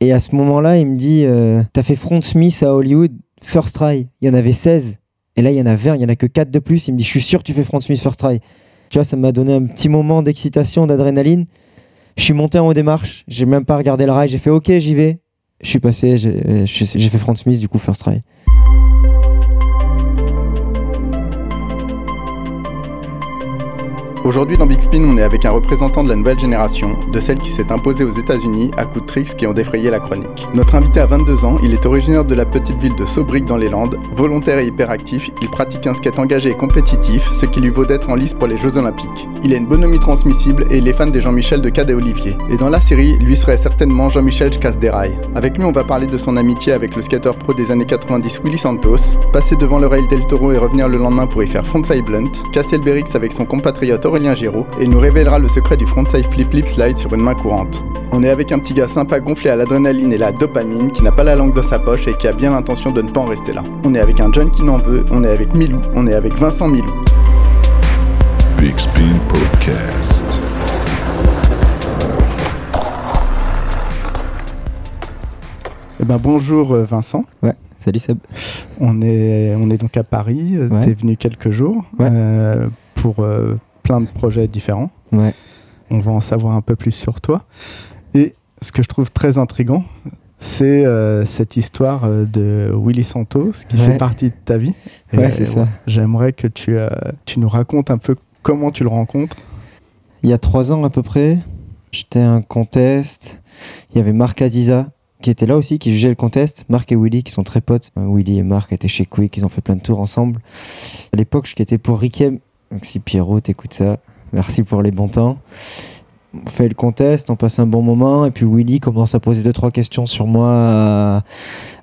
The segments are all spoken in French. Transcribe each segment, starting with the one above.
Et à ce moment-là, il me dit euh, T'as fait Front Smith à Hollywood, first try. Il y en avait 16. Et là, il y en a 20, il y en a que 4 de plus. Il me dit Je suis sûr que tu fais Front Smith first try. Tu vois, ça m'a donné un petit moment d'excitation, d'adrénaline. Je suis monté en haut des marches, j'ai même pas regardé le rail, j'ai fait OK, j'y vais. Je suis passé, j'ai j'ai fait Front Smith, du coup, first try. Aujourd'hui dans Big Spin, on est avec un représentant de la nouvelle génération, de celle qui s'est imposée aux États-Unis à coups de tricks qui ont défrayé la chronique. Notre invité a 22 ans, il est originaire de la petite ville de Saubric dans les Landes, volontaire et hyperactif, il pratique un skate engagé et compétitif, ce qui lui vaut d'être en lice pour les Jeux Olympiques. Il a une bonhomie transmissible et il est fan des Jean-Michel de Cad et Olivier. Et dans la série, lui serait certainement Jean-Michel Casderail. Avec lui, on va parler de son amitié avec le skater pro des années 90 Willy Santos, passer devant le rail del Toro et revenir le lendemain pour y faire frontside blunt, casser le Berix avec son compatriote Aurélien Giraud et nous révélera le secret du frontside flip flip slide sur une main courante. On est avec un petit gars sympa gonflé à l'adrénaline et la dopamine qui n'a pas la langue dans sa poche et qui a bien l'intention de ne pas en rester là. On est avec un John qui n'en veut, on est avec Milou, on est avec Vincent Milou. Big Spin Podcast. Eh ben, bonjour euh, Vincent. Ouais, salut Seb. On est, on est donc à Paris, euh, Ouais. t'es venu quelques jours Ouais. euh, pour euh, plein de projets différents. Ouais. On va en savoir un peu plus sur toi. Et ce que je trouve très intrigant, c'est euh, cette histoire euh, de Willy Santos qui Ouais. fait partie de ta vie. Et, Ouais, c'est ça. J'aimerais que tu, euh, tu nous racontes un peu comment tu le rencontres. Il y a trois ans à peu près, j'étais à un contest. Il y avait Marc Aziza qui était là aussi, qui jugeait le contest. Marc et Willy qui sont très potes. Euh, Willy et Marc étaient chez Quick, ils ont fait plein de tours ensemble. À l'époque, je étais pour Rickem. Donc si Pierrot t'écoute ça, merci pour les bons temps. On fait le contest, on passe un bon moment. Et puis Willy commence à poser deux, trois questions sur moi à,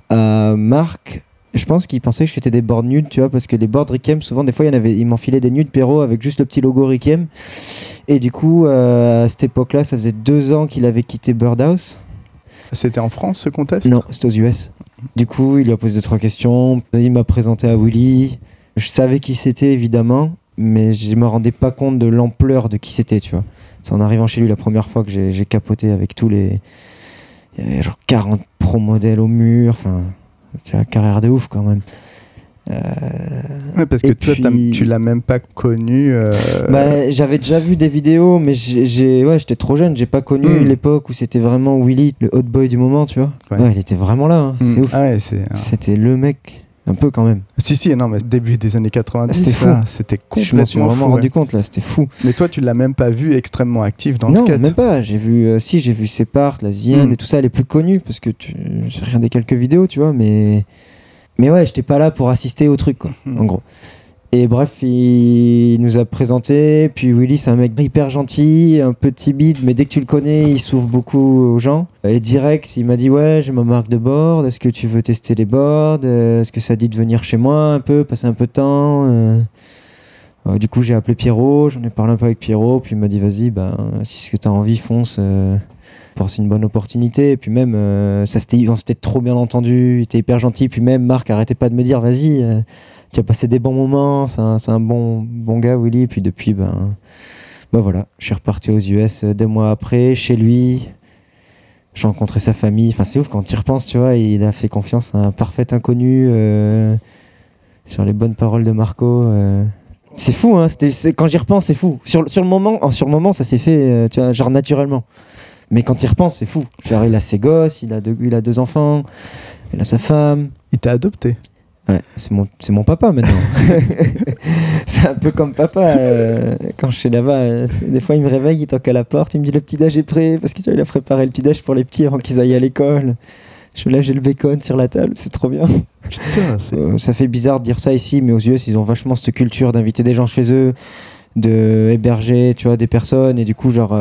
à Marc. Je pense qu'il pensait que j'étais des boards nudes, tu vois, parce que les boards Rickem, souvent, des fois, il, y en avait, il m'enfilait des nudes Pierrot avec juste le petit logo Rickem. Et du coup, euh, à cette époque-là, ça faisait deux ans qu'il avait quitté Birdhouse. C'était en France ce contest? Non, c'était aux US. Du coup, il lui a posé deux, trois questions. Il m'a présenté à Willy. Je savais qui c'était, évidemment, mais je me rendais pas compte de l'ampleur de qui c'était, tu vois. C'est en arrivant chez lui la première fois que j'ai capoté avec tous les. Il y avait genre 40 pro modèles au mur. Enfin, tu vois, carrière de ouf quand même. Euh, Ouais, parce que Et toi, puis- tu l'as même pas connu. euh, Bah, j'avais déjà vu des vidéos, mais j'ai- ouais, j'étais trop jeune, j'ai pas connu Hmm. l'époque où c'était vraiment Willy, le hot boy du moment, tu vois. Ouais. Ouais, il était vraiment là, hein, hmm. c'est ouf. Ah ouais. C'était le mec, un peu quand même. Si, si, non, mais début des années 90, C'était c'était Je m'en suis complètement vraiment fou. rendu ouais. compte là, c'était fou. Mais toi, tu l'as même pas vu extrêmement actif dans le non, skate. même pas. J'ai vu, euh, si, j'ai vu Separt, la Zienne Hmm. et tout ça, les plus connus parce que tu, j'ai regardé quelques vidéos, tu vois, mais, mais ouais, j'étais pas là pour assister au truc, quoi, Hmm. en gros. Et bref, il nous a présenté. Puis Willy, c'est un mec hyper gentil, un peu timide, mais dès que tu le connais, il s'ouvre beaucoup aux gens. Et direct, il m'a dit Ouais, j'ai ma marque de board. Est-ce que tu veux tester les boards Euh, Est-ce que ça dit de venir chez moi un peu, passer un peu de temps Euh, euh, Du coup, j'ai appelé Pierrot. J'en ai parlé un peu avec Pierrot. Puis il m'a dit Vas-y, ben, si c'est ce que tu as envie, fonce. Euh, c'est une bonne opportunité. Et puis même, ça s'était trop bien entendu. Il était hyper gentil. Puis même, Marc arrêtait pas de me dire Vas-y. Tu as passé des bons moments, c'est un, bon, bon gars, Willy. Et puis depuis, ben, ben voilà, je suis reparti aux US euh, deux mois après, chez lui. J'ai rencontré sa famille. Enfin, c'est ouf quand tu y repenses, tu vois. Il a fait confiance à un parfait inconnu euh, sur les bonnes paroles de Marco. euh. C'est fou, hein. c'était- quand j'y repense, c'est fou. Sur, sur, le moment, sur le moment, ça s'est fait, tu vois, genre naturellement. Mais quand il repense, c'est fou. Genre, il a ses gosses, il a deux, il a deux enfants, il a sa femme. Il t'a adopté. Ouais, c'est mon, mon papa maintenant. c'est un peu comme papa. euh, quand je suis là-bas, euh, des fois il me réveille, il toque à la porte, il me dit le petit déj est prêt parce qu'il a préparé le petit déj pour les petits avant qu'ils aillent à l'école. Je suis là, j'ai le bacon sur la table, c'est trop bien. Putain. Euh, ça fait bizarre de dire ça ici, mais aux US, ils ont vachement cette culture d'inviter des gens chez eux, de héberger, tu vois, des personnes, et du coup, genre.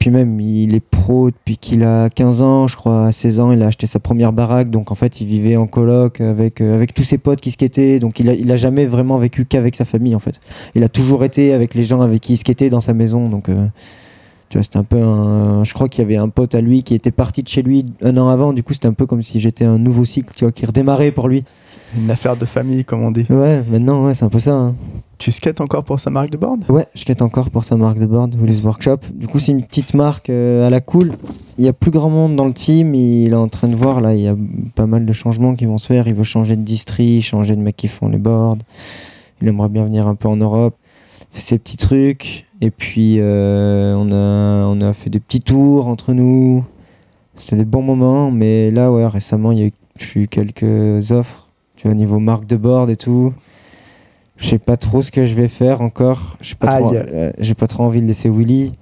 Puis même, il est pro depuis qu'il a 15 ans, je crois, à 16 ans, il a acheté sa première baraque, donc en fait, il vivait en coloc avec, euh, avec tous ses potes qui skataient, donc il a, il a jamais vraiment vécu qu'avec sa famille, en fait. Il a toujours été avec les gens avec qui il skatait dans sa maison, donc. euh, tu vois, c'était un peu un. Je crois qu'il y avait un pote à lui qui était parti de chez lui un an avant. Du coup, c'était un peu comme si j'étais un nouveau cycle, tu vois, qui redémarrait pour lui. Une affaire de famille, comme on dit. Ouais, maintenant, ouais, c'est un peu ça. hein. Tu skates encore pour sa marque de board? Ouais, je skate encore pour sa marque de board, Willis Workshop. Du coup, c'est une petite marque euh, à la cool. Il y a plus grand monde dans le team. Il est en train de voir, là, il y a pas mal de changements qui vont se faire. Il veut changer de distri, changer de mecs qui font les boards. Il aimerait bien venir un peu en Europe. Fait ses petits trucs. Et puis, euh, on, a, fait des petits tours entre nous. C'était des bons moments. Mais là, ouais, récemment, il y a eu quelques offres. Tu vois, au niveau marque de board et tout. Je sais pas trop ce que je vais faire encore. J'ai pas, trop, Aïe. euh, j'ai pas trop envie de laisser Willy.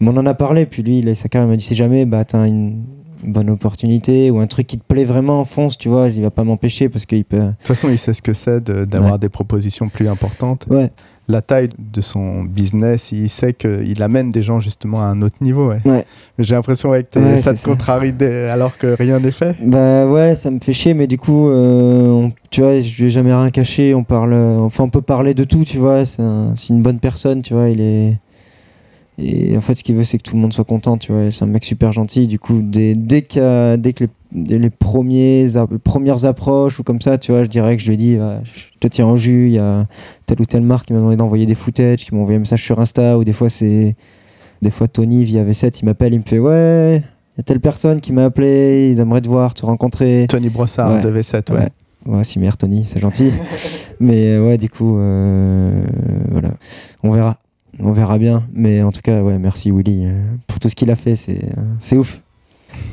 Mais on en a parlé, puis lui, il a sa carrière, il m'a dit si jamais bah, t'as une bonne opportunité ou un truc qui te plaît vraiment, fonce, tu vois, il va pas m'empêcher parce qu'il peut. De toute façon, il sait ce que c'est de- d'avoir des propositions plus importantes. Ouais, La taille de son business, il sait qu'il amène des gens justement à un autre niveau. Ouais. ouais. Mais J'ai l'impression ouais, que Ouais, ça te contrarie alors que rien n'est fait. Bah ouais, ça me fait chier, mais du coup, euh, on- tu vois, je lui ai jamais rien caché. On parle, euh, enfin, on peut parler de tout, tu vois. C'est un- c'est une bonne personne, tu vois. Il est. Et en fait, ce qu'il veut, c'est que tout le monde soit content, tu vois. C'est un mec super gentil. Du coup, dès, dès, dès que les, dès les premiers, a- premières approches ou comme ça, tu vois, je dirais que je lui dit, ouais, je te tiens au jus. Il y a telle ou telle marque qui m'a demandé d'envoyer des footage, qui m'a envoyé un message sur Insta, ou des fois, c'est. Des fois, Tony via V7, il m'appelle, il me fait, ouais, il y a telle personne qui m'a appelé, il aimerait te voir, te rencontrer. Tony Brossard Ouais. de V7, ouais. Ouais. Ouais, si merde, Tony, c'est gentil. mais euh, ouais, du coup, euh, voilà. On verra. On verra bien. Mais en tout cas, ouais, merci Willy euh, pour tout ce qu'il a fait. C'est euh, c'est ouf.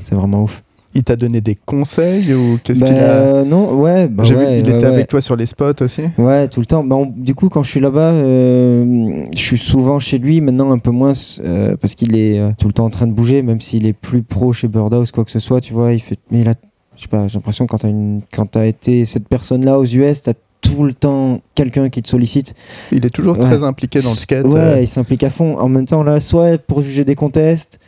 C'est vraiment ouf. Il t'a donné des conseils ou qu'est-ce Bah, qu'il a Non, ouais. Bah, ouais, vu qu'il ouais, était ouais. avec toi sur les spots aussi. Ouais, tout le temps. Bah, on- du coup, quand je suis là-bas, euh, je suis souvent chez lui. Maintenant, un peu moins euh, parce qu'il est euh, tout le temps en train de bouger, même s'il est plus pro chez Birdhouse, quoi que ce soit. Tu vois, il fait. Mais il a, je sais pas, j'ai l'impression que quand t'as une, quand t'as été cette personne-là aux US, t'as tout le temps quelqu'un qui te sollicite. Il est toujours Ouais. très impliqué dans le skate. Ouais, euh, il s'implique à fond. En même temps, là, soit pour juger des contests,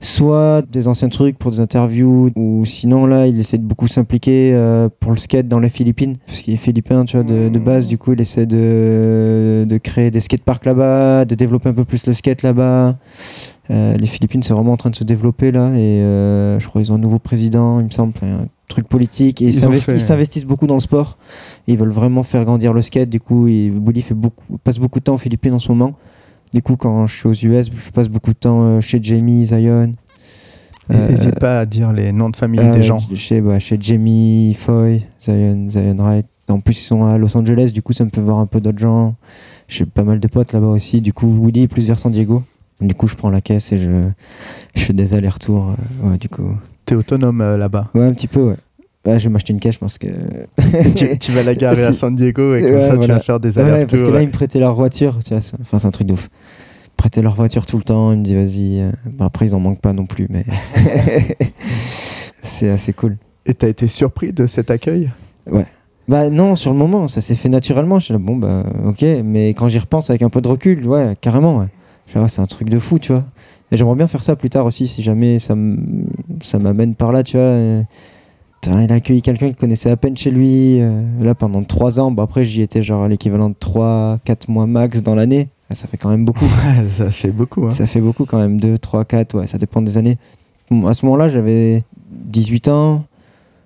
soit des anciens trucs pour des interviews, ou sinon, là, il essaie de beaucoup s'impliquer euh, pour le skate dans les Philippines, parce qu'il est philippin, tu vois, de, de base. Du coup, il essaie de, de créer des skateparks là-bas, de développer un peu plus le skate là-bas. Euh, les Philippines, c'est vraiment en train de se développer là, et je crois qu'ils ont un nouveau président, il me semble, enfin, un truc politique, et ils fait- s'investissent beaucoup dans le sport. Ils veulent vraiment faire grandir le skate. Du coup, il, fait beaucoup, passe beaucoup de temps aux Philippines en ce moment. Du coup, quand je suis aux US, je passe beaucoup de temps euh, chez Jamie, Zion. Euh, N'hésite pas à dire les noms de famille des ouais, gens. Chez, bah, chez Jamie, Foy, Zion, Zion Wright. En plus, ils sont à Los Angeles. Du coup, ça me fait voir un peu d'autres gens. J'ai pas mal de potes là-bas aussi. Du coup, est plus vers San Diego. Du coup, je prends la caisse et je, je fais des allers-retours. euh, ouais, du coup. T'es autonome euh, là-bas. Ouais, un petit peu, ouais. Ouais, je vais m'acheter une caisse, je pense que. tu, tu vas la garer à. San Diego et comme Ouais, ça tu vas faire des Ouais, allers-retours. parce que là, ouais. ils me prêtaient leur voiture. Tu vois, c'est- enfin, c'est un truc de ouf. Ils prêtaient leur voiture tout le temps. Ils me disaient, vas-y. euh, bon, après, ils en manquent pas non plus, mais. c'est assez cool. Et t'as été surpris de cet accueil? Bah non, sur le moment, ça s'est fait naturellement. Je suis là, bon, bah ok. Mais quand j'y repense avec un peu de recul, ouais, carrément, ouais. Je ouais, c'est un truc de fou, tu vois. Et j'aimerais bien faire ça plus tard aussi, si jamais ça m'amène par là, tu vois. euh, putain, il a accueilli quelqu'un qui connaissait à peine chez lui, euh, là, pendant 3 ans. Bon, après, j'y étais genre à l'équivalent de 3, 4 mois max dans l'année. Ouais, Ça fait quand même beaucoup. Ça fait beaucoup. hein. Ça fait beaucoup quand même, 2, 3, 4, ouais, ça dépend des années. Bon, à ce moment-là, j'avais 18 ans.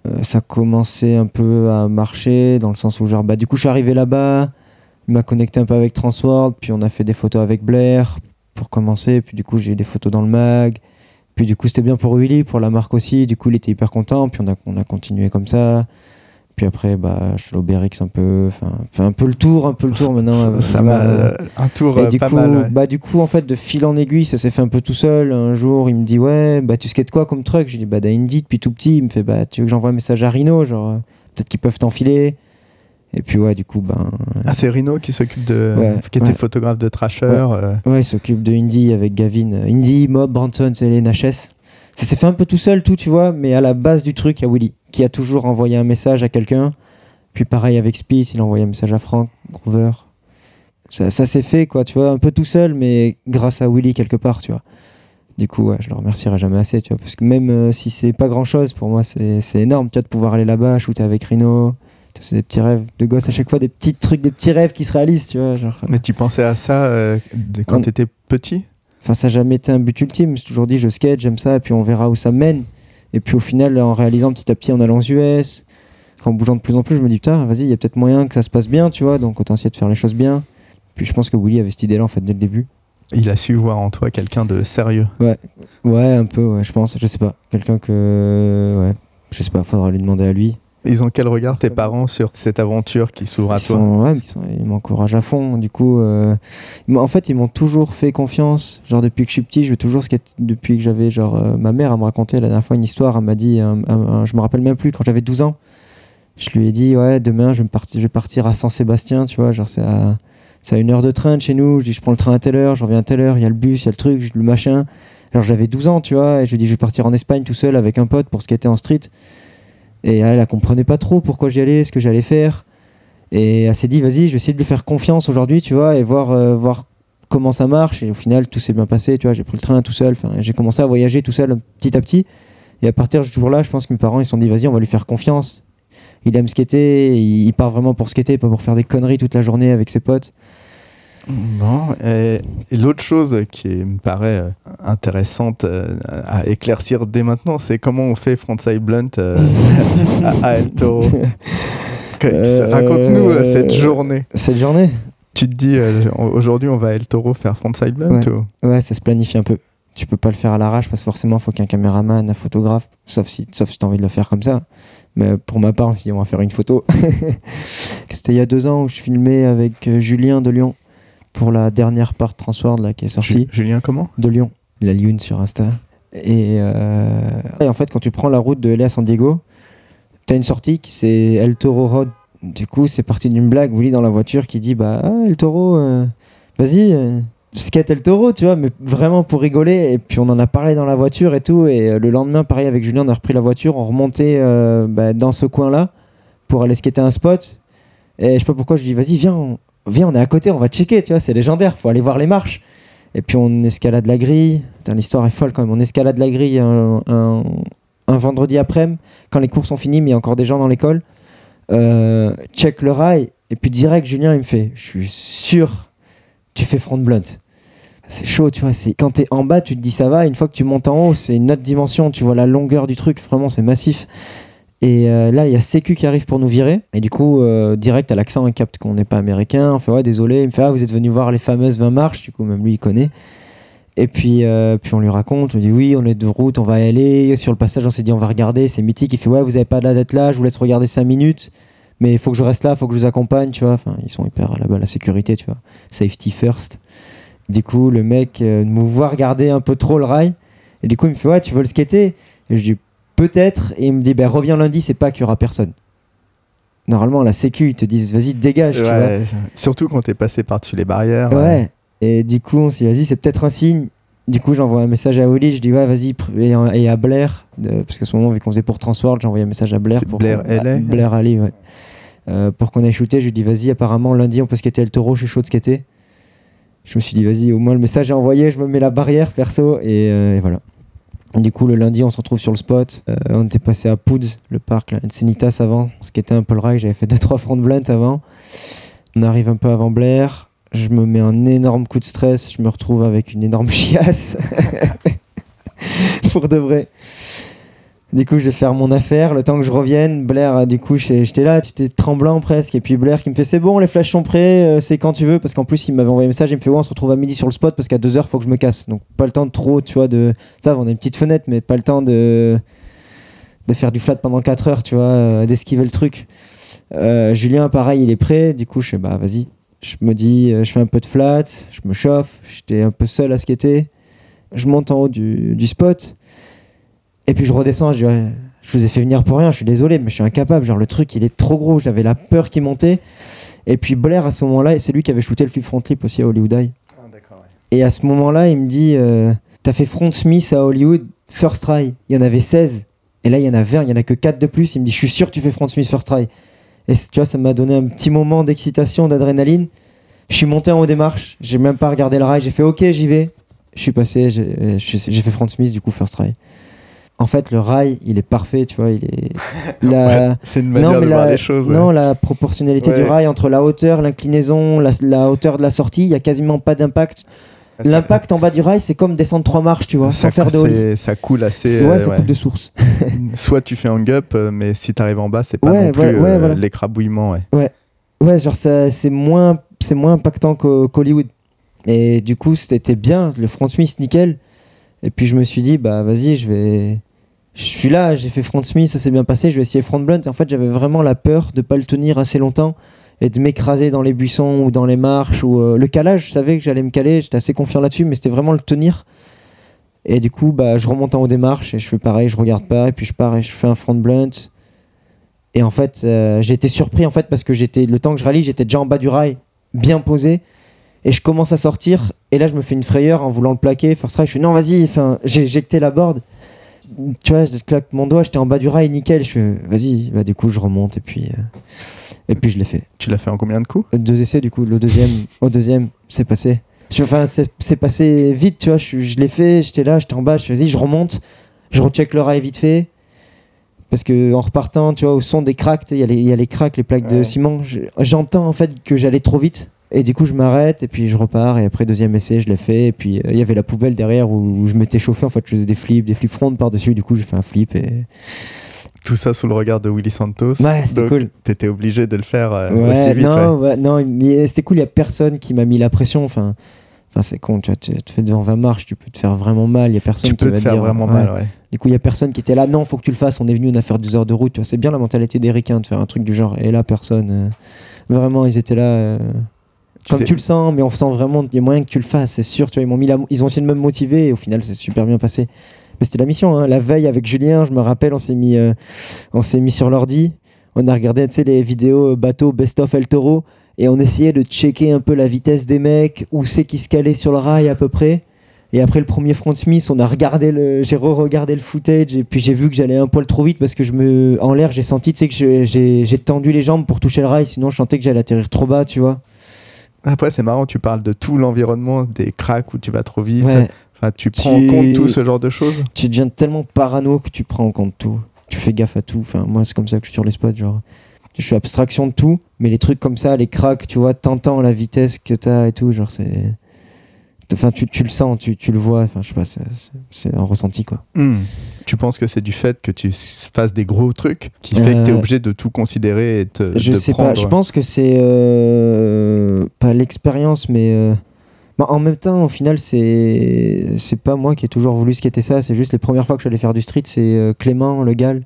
Euh, ça commençait un peu à marcher dans le sens où, genre, bah, du coup, je suis arrivé là-bas. Il m'a connecté un peu avec Transworld, puis on a fait des photos avec Blair pour commencer. Puis du coup, j'ai eu des photos dans le mag. Puis du coup, c'était bien pour Willy, pour la marque aussi. Du coup, il était hyper content. Puis on a, on a continué comme ça. Puis après, bah, je suis BRX un peu. Enfin, un peu le tour, un peu le tour maintenant. ça, euh, ça va, euh, un tour et euh, du pas coup, mal. ouais. bah du coup en fait de fil en aiguille ça s'est fait un peu tout seul. Un jour il me dit ouais bah tu skates quoi comme truc? Je lui dis bah d'Indy depuis tout petit. Il me fait bah tu veux que j'envoie un message à Rino genre euh, peut-être qu'ils peuvent t'enfiler. Et puis ouais du coup ben Ah, c'est Rino qui s'occupe de. Ouais, qui était ouais. photographe de Trasher. euh, ouais il s'occupe de Indy avec Gavin. Euh, Indy, Mob, Branson, c'est les NHS. Ça s'est fait un peu tout seul tout tu vois mais à la base du truc il y a Willy qui a toujours envoyé un message à quelqu'un. Puis pareil avec Speed il a envoyé un message à Frank Groover. Ça, ça s'est fait quoi tu vois un peu tout seul mais grâce à Willy quelque part tu vois. Du coup, ouais, je le remercierai jamais assez, tu vois, parce que même euh, si c'est pas grand chose, pour moi, c'est c'est énorme, tu vois, de pouvoir aller là-bas, shooter avec Rino. Tu C'est des petits rêves de gosse à chaque fois, des petits trucs, des petits rêves qui se réalisent, tu vois. Genre. Mais tu pensais à ça euh, quand On- t'étais petit? Enfin, ça n'a jamais été un but ultime. J'ai toujours dit, je skate, j'aime ça, et puis on verra où ça mène. Et puis au final, en réalisant petit à petit, en allant aux US, en bougeant de plus en plus, je me dis, putain, vas-y, il y a peut-être moyen que ça se passe bien, tu vois, donc autant essayer de faire les choses bien. Puis je pense que Willy avait cette idée-là en fait dès le début. Il a su voir en toi quelqu'un de sérieux. Ouais, un peu, ouais, je pense. Je sais pas. Quelqu'un que. Ouais, je sais pas, faudra lui demander à lui. Ils ont quel regard tes parents sur cette aventure qui s'ouvre à Ils toi sont- ouais, ils, sont- ils m'encouragent à fond. Du coup, euh, en fait, ils m'ont toujours fait confiance. Genre, depuis que je suis petit, je veux toujours. Depuis que j'avais, genre, euh, ma mère, elle me racontait la dernière fois une histoire. Elle m'a dit, un- je me rappelle même plus, quand j'avais 12 ans, je lui ai dit, ouais, demain, je vais, me partir, je vais partir à Saint-Sébastien, tu vois. Genre, c'est à, à une heure de train de chez nous. Je dis, je prends le train à telle heure, je reviens à telle heure, il y a le bus, il y a le truc, le machin. Alors, j'avais 12 ans, tu vois, et je lui ai dit, je vais partir en Espagne tout seul avec un pote pour skater en street. Et elle, elle comprenait pas trop pourquoi j'y allais, ce que j'allais faire. Et elle s'est dit, vas-y, je vais essayer de lui faire confiance aujourd'hui, tu vois, et voir, euh, voir comment ça marche. Et au final, tout s'est bien passé, tu vois, j'ai pris le train tout seul. J'ai commencé à voyager tout seul petit à petit. Et à partir de ce jour-là, je pense que mes parents, ils se sont dit, vas-y, on va lui faire confiance. Il aime skater, il part vraiment pour skater, pas pour faire des conneries toute la journée avec ses potes. Bon, et, et l'autre chose qui me paraît euh, intéressante euh, à éclaircir dès maintenant, c'est comment on fait Frontside Blunt euh, à, à El Toro. Raconte-nous euh, cette journée. Cette journée Tu te dis, euh, aujourd'hui on va à El Toro faire Frontside Blunt Ouais. ou- Ouais, ça se planifie un peu. Tu peux pas le faire à l'arrache parce que forcément, il faut qu'un caméraman, un photographe, sauf si, sauf si tu as envie de le faire comme ça. Mais pour ma part, on on va faire une photo. C'était il y a deux ans où je filmais avec Julien de Lyon pour la dernière part Transworld là, qui est sortie. Ju- Julien, comment? De Lyon, la Lune sur Insta. Et, euh, et en fait, quand tu prends la route de LA à San Diego, tu as une sortie qui c'est El Toro Road. Du coup, c'est parti d'une blague, Willy dans la voiture qui dit Bah, ah, El Toro, euh, vas-y, euh, skate El Toro, tu vois, mais vraiment pour rigoler. Et puis on en a parlé dans la voiture et tout. Et le lendemain, pareil, avec Julien, on a repris la voiture, on remontait bah, dans ce coin-là pour aller skater un spot. Et je sais pas pourquoi, je dis Vas-y, viens, on, viens, on est à côté, on va checker, tu vois, c'est légendaire, faut aller voir les marches. Et puis on escalade la grille. L'histoire est folle quand même. On escalade la grille un, vendredi après-midi, quand les cours sont finis, mais il y a encore des gens dans l'école. Euh, check le rail. Et puis direct, Julien, il me fait Je suis sûr, tu fais front blunt. C'est chaud, tu vois. Quand t'es en bas, tu te dis ça va. Une fois que tu montes en haut, c'est une autre dimension. Tu vois la longueur du truc. Vraiment, c'est massif. Et euh, là, il y a Sécu qui arrive pour nous virer. Et du coup, euh, direct à l'accent, il capte qu'on n'est pas américain. On fait ouais, désolé. Il me fait ah, vous êtes venu voir les fameuses 20 marches. Du coup, même lui, il connaît. Et puis, euh, puis on lui raconte, on lui dit oui, on est de route, on va y aller. Sur le passage, on s'est dit on va regarder, c'est mythique. Il fait ouais, vous avez pas de la dette là, je vous laisse regarder 5 minutes, mais il faut que je reste là, il faut que je vous accompagne, tu vois. Enfin, ils sont hyper là-bas, la sécurité, tu vois. Safety first. Du coup, le mec me voit regarder un peu trop le rail, et du coup, il me fait ouais, tu veux le skater? Et je dis peut-être, et il me dit ben reviens lundi, c'est pas qu'il y aura personne. Normalement, la sécu, ils te disent vas-y, dégage, tu vois. Ouais, Surtout quand t'es passé par-dessus les barrières. Ouais. Et du coup, on s'est dit, vas-y, c'est peut-être un signe. Du coup, j'envoie un message à Oli, je dis, ouais, vas-y, et, à- Blair, de- parce qu'à ce moment, vu qu'on faisait pour Transworld, envoyé un message à Blair. Pour Blair qu'on- LA? à- Blair Ali, ouais. Euh, pour qu'on aille shooter, je lui dis, vas-y, apparemment, lundi, on peut skater le taureau, je suis chaud de skater. Je me suis dit, vas-y, au moins le message est envoyé, je me mets la barrière perso, et, euh, et voilà. Du coup, le lundi, on se retrouve sur le spot. Euh, on était passé à Pouds, le parc, là, Encinitas avant, ce qui était un peu le rail. J'avais fait 2-3 front blunt avant. On arrive un peu avant Blair. Je me mets un énorme coup de stress. Je me retrouve avec une énorme chiasse. Pour de vrai. Du coup, je vais faire mon affaire. Le temps que je revienne, Blair, euh, du coup, j'étais là, j'étais tremblant presque. Et puis Blair qui me fait C'est bon, les flashs sont prêts, euh, c'est quand tu veux. Parce qu'en plus, il m'avait envoyé un message. Il me fait on se retrouve à midi sur le spot parce qu'à 2h, faut que je me casse. Donc, pas le temps de trop, tu vois, de. Ça, on a une petite fenêtre, mais pas le temps de. de faire du flat pendant 4 heures, tu vois, euh, d'esquiver le truc. Julien, pareil, il est prêt. Du coup, je fais Bah, vas-y. Je me dis, je fais un peu de flat, je me chauffe. J'étais un peu seul à skater. Je monte en haut du, du spot. Et puis je redescends, je dis, ouais, je vous ai fait venir pour rien, je suis désolé, mais je suis incapable. Genre le truc, il est trop gros, j'avais la peur qui montait. Et puis Blair, à ce moment-là, et c'est lui qui avait shooté le flip front flip aussi à Hollywood Eye. Ah, ouais. Et à ce moment-là, il me dit, euh, t'as fait front Smith à Hollywood, first try. Il y en avait 16. Et là, il y en a 20, il y en a que 4 de plus. Il me dit, je suis sûr que tu fais front Smith first try. Et tu vois, ça m'a donné un petit moment d'excitation, d'adrénaline. Je suis monté en haut des marches, j'ai même pas regardé le rail, j'ai fait ok, j'y vais. Je suis passé, j'ai fait front Smith, du coup, first try. En fait, le rail, il est parfait, tu vois, il est. La... Ouais, c'est une manière de mais voir la, les choses. ouais. non, la proportionnalité Ouais. du rail entre la hauteur, l'inclinaison, la, la hauteur de la sortie, il y a quasiment pas d'impact. L'impact en bas du rail, c'est comme descendre trois marches, tu vois, ça, sans faire de ça coule assez. C'est ouais, euh, ça coupe de source. Soit tu fais un gup, euh, mais si t'arrives en bas, c'est pas non plus euh, voilà. l'écrabouillement. Ouais. Ouais, genre c'est moins, c'est moins impactant qu'Hollywood. Et du coup, c'était bien, le front Smith, nickel. Et puis je me suis dit, bah vas-y, je vais. Je suis là, j'ai fait front Smith, ça s'est bien passé, je vais essayer front blunt. En fait, j'avais vraiment la peur de pas le tenir assez longtemps et de m'écraser dans les buissons ou dans les marches. ou euh, Le calage, je savais que j'allais me caler, j'étais assez confiant là-dessus, mais c'était vraiment le tenir. Et du coup, bah, je remonte en haut des marches et je fais pareil, je regarde pas, et puis je pars et je fais un front blunt. Et en fait, euh, j'ai été surpris en fait parce que j'étais le temps que je rallie, j'étais déjà en bas du rail, bien posé, et je commence à sortir. Et là, je me fais une frayeur en voulant le plaquer. Try, je fais non, vas-y. J'ai éjecté la board. Tu vois, je claque mon doigt, j'étais en bas du rail, nickel. Je fais vas-y. Bah, du coup, je remonte et puis euh, et puis je l'ai fait. Tu l'as fait en combien de coups? Deux essais, du coup, le deuxième, au deuxième, c'est passé. Enfin, c'est passé vite, tu vois. Je, je l'ai fait, j'étais là, j'étais en bas, je fais vas-y, je remonte, je recheck le rail vite fait. Parce que en repartant, tu vois, au son des cracks, il y, a les- il y a les cracks, les plaques de ciment. je- J'entends en fait que j'allais trop vite. Et du coup, je m'arrête et puis je repars. Et après, deuxième essai, je l'ai fait. Et puis, euh, il y avait la poubelle derrière où, où je m'étais chauffé. En fait, je faisais des flips, des flips front par-dessus. Du coup, j'ai fait un flip. Et... Tout ça sous le regard de Willy Santos. Ouais, c'était cool. T'étais obligé de le faire euh, Ouais, aussi vite. non, ouais. non, mais c'était cool. Il y a personne qui m'a mis la pression. Enfin, enfin c'est con. Tu vois, tu te fais devant 20 marches, tu peux te faire vraiment mal. Il y a personne Tu qui peux va te faire dire, vraiment mal, ouais. Du coup, il y a personne qui était là. Non, faut que tu le fasses. On est venu, on a fait deux heures de route. Tu vois, c'est bien la mentalité des ricains de faire un truc du genre. Et là, personne. euh, vraiment, ils étaient là. euh, comme tu le sens, mais on sent vraiment qu'il y a moyen que tu le fasses, c'est sûr. Tu vois, ils, m'ont mis la- ils ont essayé de me motiver et au final, c'est super bien passé. Mais c'était la mission. hein. La veille avec Julien, je me rappelle, on s'est mis, euh, on s'est mis sur l'ordi. On a regardé les vidéos euh, bateau Best of El Toro et on essayait de checker un peu la vitesse des mecs, où c'est qu'ils se calaient sur le rail à peu près. Et après le premier front Smith, on a regardé le, j'ai re-regardé le footage et puis j'ai vu que j'allais un poil trop vite parce que je me, en l'air, j'ai senti, tu sais que j'ai tendu les jambes pour toucher le rail, sinon je sentais que j'allais atterrir trop bas, tu vois. Après, c'est marrant, tu parles de tout l'environnement, des cracks où tu vas trop vite. Ouais. Enfin, tu prends Tu- en compte tout ce genre de choses. tu deviens tellement parano que tu prends en compte tout. Tu fais gaffe à tout. Enfin, moi, c'est comme ça que je suis sur les spots. Genre, je fais abstraction de tout, mais les trucs comme ça, les cracks, tu vois, t'entends la vitesse que t'as et tout. Genre, c'est. Enfin, tu, tu le sens, tu, tu le vois. Enfin, je sais pas, c'est- un ressenti, quoi. Hmm. Tu penses que c'est du fait que tu fasses des gros trucs qui fait que tu es Euh, obligé de tout considérer et te, Je sais prendre... pas, je pense que c'est. euh, pas l'expérience, mais. euh, bah, en même temps, au final, c'est c'est pas moi qui ai toujours voulu skater ça. C'est juste les premières fois que je suis allé faire du street, c'est euh, Clément, le Gal,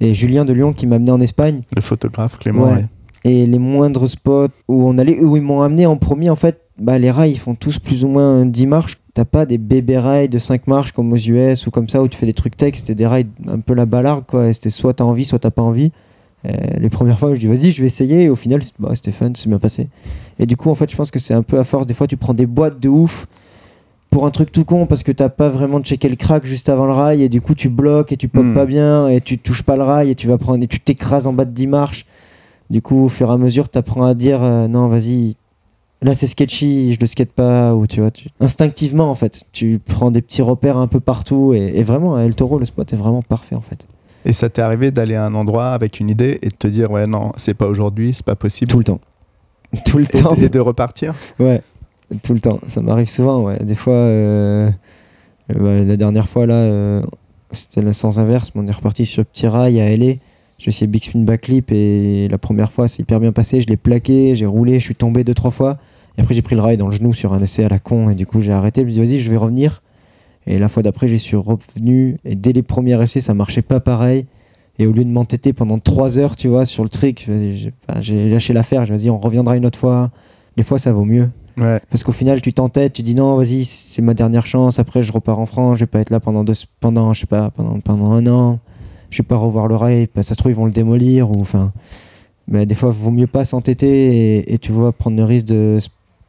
et Julien de Lyon qui m'a amené en Espagne. Le photographe Clément, Ouais. ouais. Et les moindres spots où on allait, où ils m'ont amené en premier, en fait, bah, les rails ils font tous plus ou moins 10 marches. T'as pas des bébés rails de 5 marches comme aux US ou comme ça où tu fais des trucs tech. C'était des rails un peu la balargue, quoi. C'était soit t'as envie, soit t'as pas envie. Euh, les premières fois, je dis vas-y, je vais essayer. Et au final, bah, c'était fun, c'est bien passé. Et du coup, en fait, je pense que c'est un peu à force. Des fois, tu prends des boîtes de ouf pour un truc tout con parce que t'as pas vraiment checké le crack juste avant le rail. Et du coup, tu bloques et tu popes Hmm. pas bien et tu touches pas le rail et tu vas prendre et tu t'écrases en bas de 10 marches. Du coup, au fur et à mesure, tu apprends à dire euh, non, vas-y, là c'est sketchy, je le skate pas. Ou tu vois, tu... instinctivement en fait, tu prends des petits repères un peu partout. Et, et vraiment, à El Toro, le spot est vraiment parfait en fait. Et ça t'est arrivé d'aller à un endroit avec une idée et de te dire, ouais, non, c'est pas aujourd'hui, c'est pas possible. Tout le temps. Tout le Et, temps. et de repartir Ouais, tout le temps. Ça m'arrive souvent, ouais. Des fois, euh, euh, bah, la dernière fois, là, euh, c'était la sens inverse, mais on est reparti sur le petit rail à LA. J'ai essayé Big Spin Backflip et la première fois, c'est hyper bien passé. Je l'ai plaqué, j'ai roulé, je suis tombé deux, trois fois. Et après, j'ai pris le rail dans le genou sur un essai à la con. Et du coup, j'ai arrêté. Je me dis, vas-y, je vais revenir. Et la fois d'après, j'y suis revenu. Et dès les premiers essais, ça marchait pas pareil. Et au lieu de m'entêter pendant trois heures, tu vois, sur le trick, j'ai bah, lâché l'affaire. J'ai dit, on reviendra une autre fois. Des fois, ça vaut mieux. Ouais. Parce qu'au final, tu t'entêtes, tu dis non, vas-y, c'est ma dernière chance. Après, je repars en France, je vais pas être là pendant deux, pendant, je sais pas, pendant, pendant un an. Je vais pas revoir le rail. Bah, ça se trouve, ils vont le démolir ou enfin. Mais des fois, vaut mieux pas s'entêter et, et tu vois prendre le risque de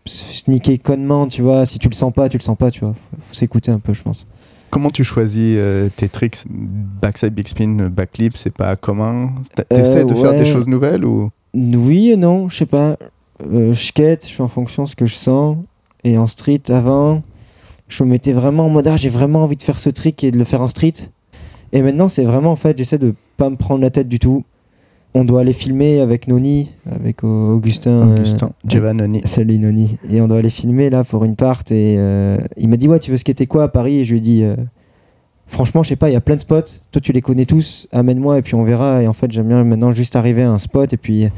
sneaker connement, tu vois. Si tu le sens pas, tu le sens pas, tu vois. Faut, s'écouter un peu, je pense. Comment tu choisis euh, tes tricks? Backside big spin, backflip, c'est pas commun? T'essaies Euh, de faire des choses nouvelles ou? Oui et non, je sais pas. Euh, je skate, je fais en fonction de ce que je sens. Et en street, avant, je me mettais vraiment en mode ah, j'ai vraiment envie de faire ce trick et de le faire en street. Et maintenant, c'est vraiment en fait, j'essaie de pas me prendre la tête du tout. On doit aller filmer avec Noni, avec euh, Augustin. euh, Augustin, Giovannoni Salut Noni. Et on doit aller filmer là pour une part. Et euh, il m'a dit Ouais, tu veux skater quoi à Paris? Et je lui ai dit euh, Franchement, je sais pas, il y a plein de spots. Toi, tu les connais tous. Amène-moi et puis on verra. Et en fait, j'aime bien maintenant juste arriver à un spot et puis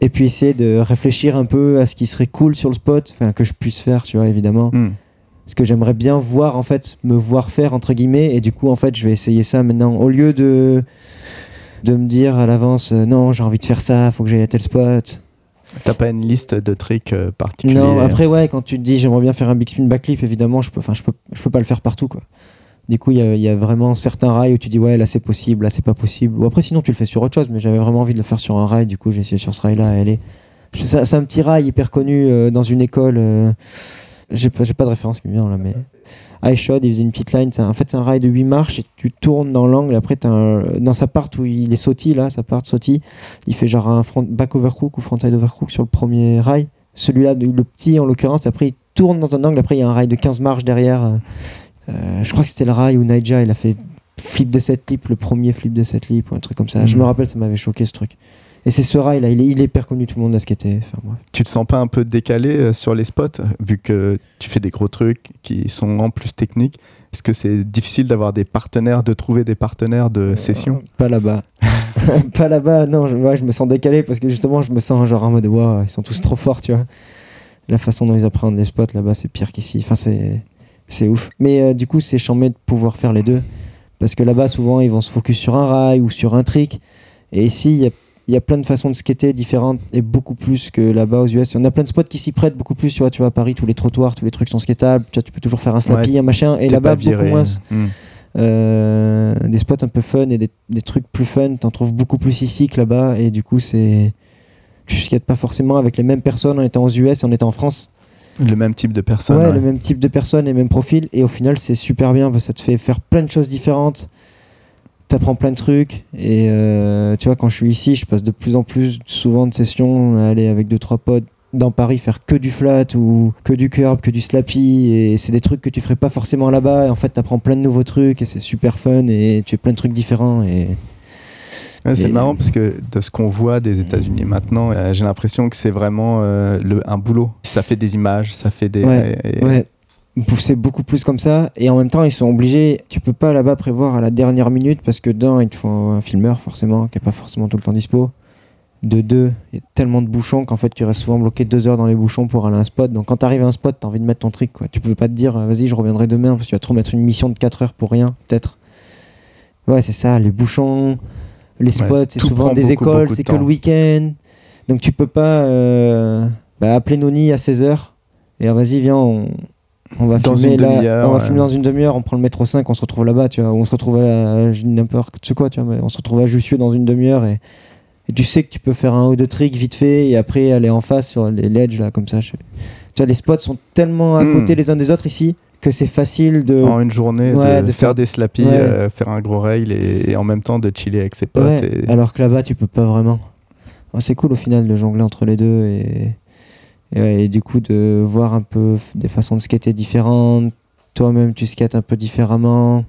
Et puis essayer de réfléchir un peu à ce qui serait cool sur le spot, enfin que je puisse faire, tu vois, évidemment. Hmm. Parce que j'aimerais bien voir, en fait, me voir faire, entre guillemets, et du coup, en fait, je vais essayer ça maintenant. Au lieu de, de me dire à l'avance, euh, non, j'ai envie de faire ça, faut que j'aille à tel spot. T'as pas une liste de tricks euh, particuliers? Non, après, ouais, quand tu te dis, j'aimerais bien faire un big spin backflip, évidemment, je peux, je peux, je peux pas le faire partout, quoi. Du coup, il y y, a vraiment certains rails où tu dis, ouais, là c'est possible, là c'est pas possible. Ou après, sinon, tu le fais sur autre chose, mais j'avais vraiment envie de le faire sur un rail, du coup, j'ai essayé sur ce rail-là à aller. C'est c'est un petit rail hyper connu euh, dans une école. euh, j'ai pas, pas de référence qui me vient là, mais. iShot, il faisait une petite line. un- En fait, c'est un rail de 8 marches et tu tournes dans l'angle. Après, un- dans sa part où il est sauté, là, sa part sauté, il fait genre un front, back overcrook ou frontside overcrook sur le premier rail. Celui-là, le petit en l'occurrence, après, il tourne dans un angle. Après, il y a un rail de 15 marches derrière. euh, euh, je crois que c'était le rail où Naija, il a fait flip de 7 lip, le premier flip de 7 lip ou un truc comme ça. Je Mhm. me rappelle, ça m'avait choqué ce truc. Et c'est ce rail là, il est, il est hyper connu, tout le monde a skaté. Enfin, bref. Tu te sens pas un peu décalé euh, sur les spots, vu que tu fais des gros trucs qui sont en plus techniques? Est-ce que c'est difficile d'avoir des partenaires, de trouver des partenaires de session? Pas là-bas. pas là-bas, non, je, ouais, je me sens décalé parce que justement, je me sens genre en mode, waouh, ils sont tous trop forts, tu vois. La façon dont ils apprennent les spots là-bas, c'est pire qu'ici. Enfin, c'est, c'est ouf. Mais euh, du coup, c'est chambé de pouvoir faire les deux. Parce que là-bas, souvent, ils vont se focus sur un rail ou sur un trick. Et ici, il y a, il y a plein de façons de skater différentes et beaucoup plus que là-bas aux US. On a plein de spots qui s'y prêtent beaucoup plus. Tu vois, tu vois, à Paris, tous les trottoirs, tous les trucs sont skatables. Tu, vois, tu peux toujours faire un slappy, un machin. Et là-bas, beaucoup moins. Euh, des spots un peu fun et des, des trucs plus fun, t'en trouves beaucoup plus ici que là-bas et du coup c'est tu skates pas forcément avec les mêmes personnes en étant aux US et en étant en France. Le même type de personne. ouais, ouais. le même type de personnes, les mêmes profils et au final c'est super bien parce que ça te fait faire plein de choses différentes. T'apprends plein de trucs et euh, tu vois quand je suis ici, je passe de plus en plus souvent de sessions à aller avec deux trois potes dans Paris faire que du flat ou que du curb, que du slappy et c'est des trucs que tu ferais pas forcément là-bas et en fait t'apprends plein de nouveaux trucs et c'est super fun et tu fais plein de trucs différents et Ouais, c'est marrant parce que de ce qu'on voit des États-Unis maintenant, euh, j'ai l'impression que c'est vraiment euh, le, un boulot. Ça fait des images, ça fait des. Ouais, c'est beaucoup plus comme ça. Et en même temps, ils sont obligés. Tu peux pas là-bas prévoir à la dernière minute parce que d'un, il te faut un filmeur forcément, qui est pas forcément tout le temps dispo. De deux, il y a tellement de bouchons qu'en fait, tu restes souvent bloqué deux heures dans les bouchons pour aller à un spot. Donc quand tu arrives à un spot, tu as envie de mettre ton trick. Quoi. Tu peux pas te dire, euh, vas-y, je reviendrai demain parce que tu vas trop mettre une mission de 4 heures pour rien, peut-être. Ouais, c'est ça, les bouchons, les spots, c'est souvent des beaucoup, écoles, c'est que le week-end. Donc tu peux pas euh, bah, appeler Noni à 16h et dire, vas-y, viens, on, on va Dans filmer là, on va ouais. filmer dans une demi-heure, on prend le métro 5, on se retrouve là-bas, tu vois, ou on se retrouve à, n'importe quoi, tu vois, mais on se retrouve à Jussieu dans une demi-heure et, et tu sais que tu peux faire un ou deux tricks vite fait et après aller en face sur les ledges là comme ça. je- Tu vois, les spots sont tellement à Mm. côté les uns des autres ici que c'est facile de. En une journée, Ouais, de, de faire des slappies, Ouais. euh, faire un gros rail et, et en même temps de chiller avec ses potes. Et- Alors que là-bas, tu peux pas vraiment. C'est cool au final de jongler entre les deux et, et, ouais, et du coup de voir un peu des façons de skater différentes. Toi-même, tu skates un peu différemment.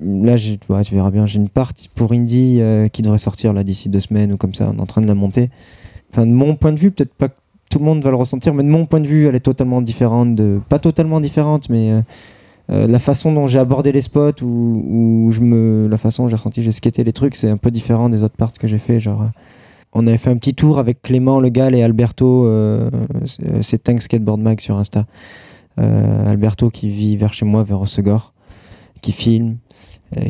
Là, ouais, tu verras bien, j'ai une partie pour Indie euh, qui devrait sortir là d'ici deux semaines ou comme ça. On est en train de la monter. Enfin, de mon point de vue, peut-être pas tout le monde va le ressentir, mais de mon point de vue, elle est totalement différente. Pas totalement différente, mais euh, euh, la façon dont j'ai abordé les spots ou, je la façon dont j'ai ressenti, j'ai skaté les trucs, c'est un peu différent des autres parts que j'ai fait. Genre, euh, on avait fait un petit tour avec Clément Le Gall et Alberto, euh, c'est- euh, c'est Tank Skateboard Mag sur Insta. Euh, Alberto qui vit vers chez moi, vers Ossegor, qui filme,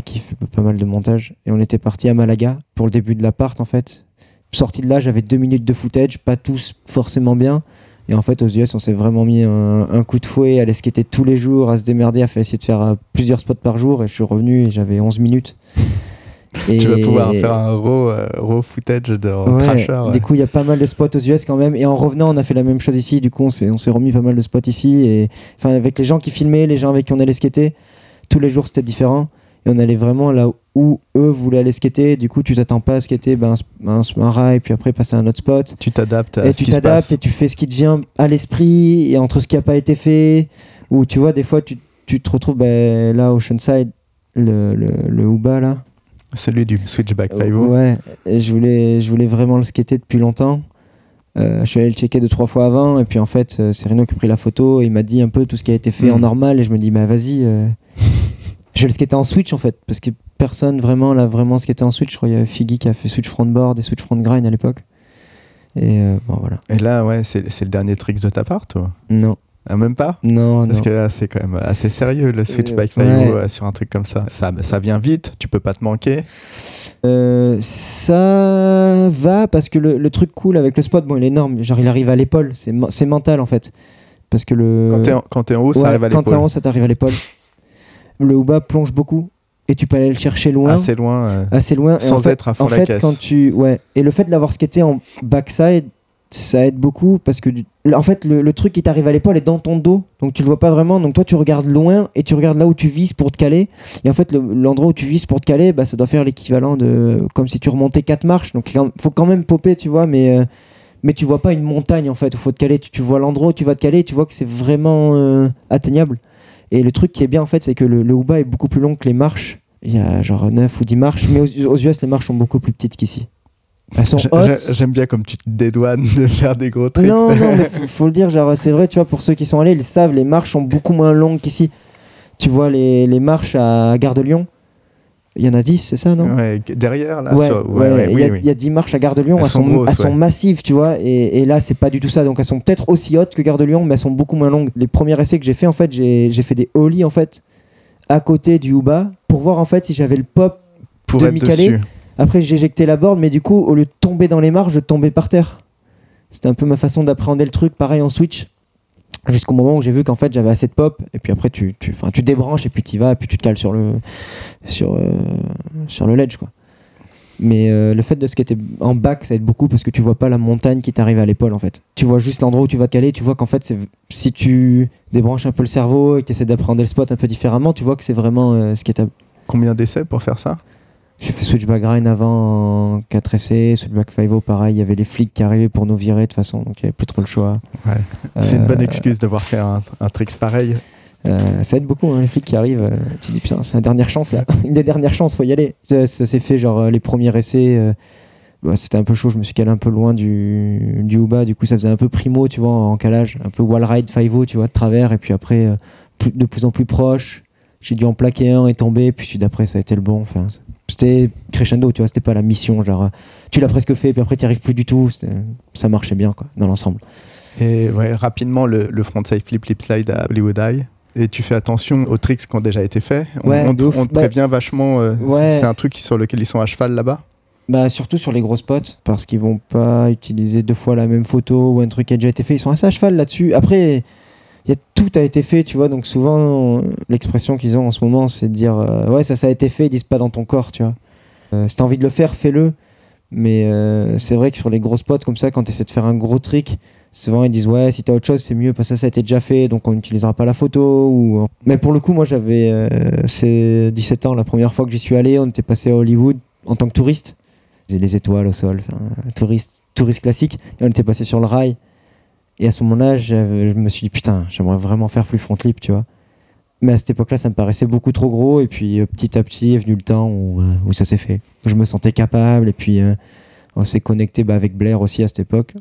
qui fait pas mal de montage. Et on était parti à Malaga pour le début de l'appart en fait. Sorti de là, j'avais deux minutes de footage, pas tous forcément bien. Et en fait, aux US, on s'est vraiment mis un, un coup de fouet à aller skater tous les jours, à se démerder, à essayer de faire plusieurs spots par jour. Et je suis revenu et j'avais 11 minutes. Et Tu vas pouvoir faire un raw, euh, raw footage de Ouais, Thrasher. ouais. Du coup, il y a pas mal de spots aux US quand même. Et en revenant, on a fait la même chose ici. Du coup, on s'est, on s'est remis pas mal de spots ici. Et enfin, avec les gens qui filmaient, les gens avec qui on allait skater, tous les jours c'était différent. Et on allait vraiment là où eux voulaient aller skater. Du coup, tu t'attends pas à skater ben, un, un, un rail, puis après passer à un autre spot. Tu t'adaptes à et ce tu qui se t'adaptes passe. et tu fais ce qui te vient à l'esprit et entre ce qui n'a pas été fait. Ou tu vois, des fois, tu, tu te retrouves ben, là, Oceanside, le, le, le Uba là. Celui du Switchback 5 Ouais, et je voulais, je voulais vraiment le skater depuis longtemps. Euh, je suis allé le checker deux trois fois avant et puis en fait euh, c'est Reno qui a pris la photo et il m'a dit un peu tout ce qui a été fait en normal et je me dis bah vas-y euh, je vais le skater en switch en fait parce que personne vraiment l'a vraiment skaté en switch. Je crois qu'il y avait Figgy qui a fait switch frontboard et switch front grind à l'époque. Et euh, bon, voilà. Et là, ouais, c'est le dernier trick de ta part, toi? Non, Ah, Même pas? Non, Parce non. que là, c'est quand même assez sérieux le switch Euh, ouais. Euh, sur un truc comme ça. ça. Ça vient vite, tu peux pas te manquer. Euh, ça va parce que le, le truc cool avec le spot, bon, il est énorme. Genre, il arrive à l'épaule. C'est men- c'est mental en fait. Parce que le. Quand t'es en, quand t'es en haut, ça arrive à quand t'es en l'épaule. haut, ça t'arrive à l'épaule. Le Uba plonge beaucoup et tu peux aller le chercher loin. Assez loin, euh, assez loin. Et sans en fait, être à fond en la fait, caisse. quand tu. Ouais. Et le fait de l'avoir skaté en backside, ça aide beaucoup parce que. En fait, le, truc qui t'arrive à l'épaule est dans ton dos. Donc tu le vois pas vraiment. Donc toi, tu regardes loin et tu regardes là où tu vises pour te caler. Et en fait, le- l'endroit où tu vises pour te caler, bah, ça doit faire l'équivalent de. Comme si tu remontais quatre marches. Donc faut quand même popper, tu vois. Mais. euh, mais tu vois pas une montagne en fait où faut te caler. Tu, vois l'endroit où tu vas te caler tu vois que c'est vraiment euh, atteignable. Et le truc qui est bien en fait, c'est que le, le est beaucoup plus long que les marches. Il y a genre 9 ou 10 marches, mais aux, aux US, les marches sont beaucoup plus petites qu'ici. Elles sont hautes. j'ai- J'aime bien comme tu te dédouanes de faire des gros tricks. Non, non, mais faut, faut le dire, genre, c'est vrai, tu vois, pour ceux qui sont allés, ils savent, les marches sont beaucoup moins longues qu'ici. Tu vois, les, les marches à Gare de Lyon, il y en a 10, c'est ça, non? Ouais, derrière, là, ouais, ouais, il oui, y, a- oui. il y a 10 marches à Gare de Lyon, Elles elles, sont sont, grosses, elles sont ouais. massives, tu vois, et, et là, c'est pas du tout ça. Donc, elles sont peut-être aussi hautes que Gare de Lyon, mais elles sont beaucoup moins longues. Les premiers essais que j'ai fait, en fait, j'ai fait des ollies, en fait, à côté du Uba, pour voir, en fait, si j'avais le pop. Pour être demi-calé. Après, j'ai éjecté la board, mais du coup, au lieu de tomber dans les marches, je tombais par terre. C'était un peu ma façon d'appréhender le truc, pareil en switch. Jusqu'au moment où j'ai vu qu'en fait j'avais assez de pop, et puis après tu, tu, tu débranches et puis tu vas, et puis tu te cales sur le, sur, euh, sur le ledge. Quoi. Mais euh, le fait de skater en back, ça aide beaucoup parce que tu vois pas la montagne qui t'arrive à l'épaule en fait. Tu vois juste l'endroit où tu vas te caler, tu vois qu'en fait, si tu débranches un peu le cerveau et que tu essaies d'appréhender le spot un peu différemment, tu vois que c'est vraiment euh, skatable. Combien d'essais pour faire ça? J'ai fait switchback grind avant en 4 essais, switchback 5 pareil, il y avait les flics qui arrivaient pour nous virer de toute façon, donc il n'y avait plus trop le choix. Ouais. C'est une bonne Euh, excuse d'avoir fait un, un trick pareil. euh, ça aide beaucoup, hein, les flics qui arrivent. euh, tu te dis, putain, c'est la dernière chance là. Une des dernières chances, faut y aller. Ça, ça s'est fait, genre, euh, les premiers essais. euh, bah, c'était un peu chaud, je me suis calé un peu loin du, du Uba, du coup ça faisait un peu primo, tu vois, en calage, un peu wall ride 5 tu vois, de travers, et puis après, euh, plus- de plus en plus proche, j'ai dû en plaquer un et tomber, puis d'après ça a été le bon, enfin, c'était crescendo, tu vois, c'était pas la mission, genre, euh, tu l'as presque fait, puis après tu arrives plus du tout, ça marchait bien, quoi, dans l'ensemble. Et ouais, rapidement, le, le frontside flip, lip slide à Hollywood Eye. Et tu fais attention aux tricks qui ont déjà été faits. On, Ouais, on, te Bah, prévient vachement. euh, ouais. C'est un truc sur lequel ils sont à cheval là-bas. Bah surtout sur les gros spots parce qu'ils vont pas utiliser deux fois la même photo ou un truc qui a déjà été fait. Ils sont assez à cheval là-dessus. Après, y a tout a été fait, tu vois. Donc souvent l'expression qu'ils ont en ce moment, c'est de dire euh, ouais ça ça a été fait. Ils disent pas dans ton corps, tu vois. Euh, si t'as envie de le faire, fais-le. Mais euh, c'est vrai que sur les gros spots comme ça, quand tu essaies de faire un gros trick, souvent ils disent ouais si t'as autre chose c'est mieux parce que ça ça a été déjà fait donc on n'utilisera pas la photo. Mais pour le coup moi j'avais c'est 17 ans la première fois que j'y suis allé, on était passé à Hollywood en tant que touriste les étoiles au sol, touriste, touriste classique. Et on était passé sur le rail. Et à ce moment-là, je me suis dit, putain, j'aimerais vraiment faire flip front lip, tu vois. Mais à cette époque-là, ça me paraissait beaucoup trop gros. Et puis euh, petit à petit est venu le temps où, euh, où ça s'est fait. Je me sentais capable. Et puis euh, on s'est connecté bah, avec Blair aussi à cette époque.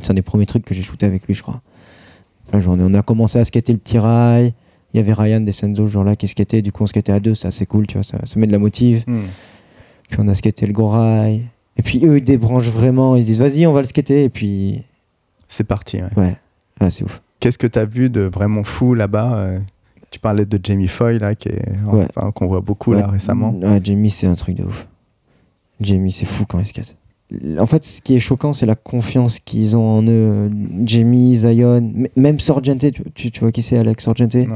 C'est un des premiers trucs que j'ai shooté avec lui, je crois. La journée, on a commencé à skater le petit rail. Il y avait Ryan Descenzo, ce jour-là, qui skatait. Du coup, on skatait à deux. C'est assez cool, tu vois. Ça, ça met de la motive. Hmm. Puis on a skaté le gros rail. Et puis eux, ils débranchent vraiment. Ils disent, vas-y, on va le skater. Et puis, C'est parti. ouais. ouais, c'est ouf. Qu'est-ce que tu as vu de vraiment fou là-bas euh, Tu parlais de Jamie Foy, là, qui est, Ouais. enfin, qu'on voit beaucoup là récemment. Ouais, Jamie, c'est un truc de ouf. Jamie, c'est fou quand il skate. En fait, ce qui est choquant, c'est la confiance qu'ils ont en eux. Jamie, Zion, même Sorgente, tu, tu- tu vois qui c'est, Alex Sorgente? Euh,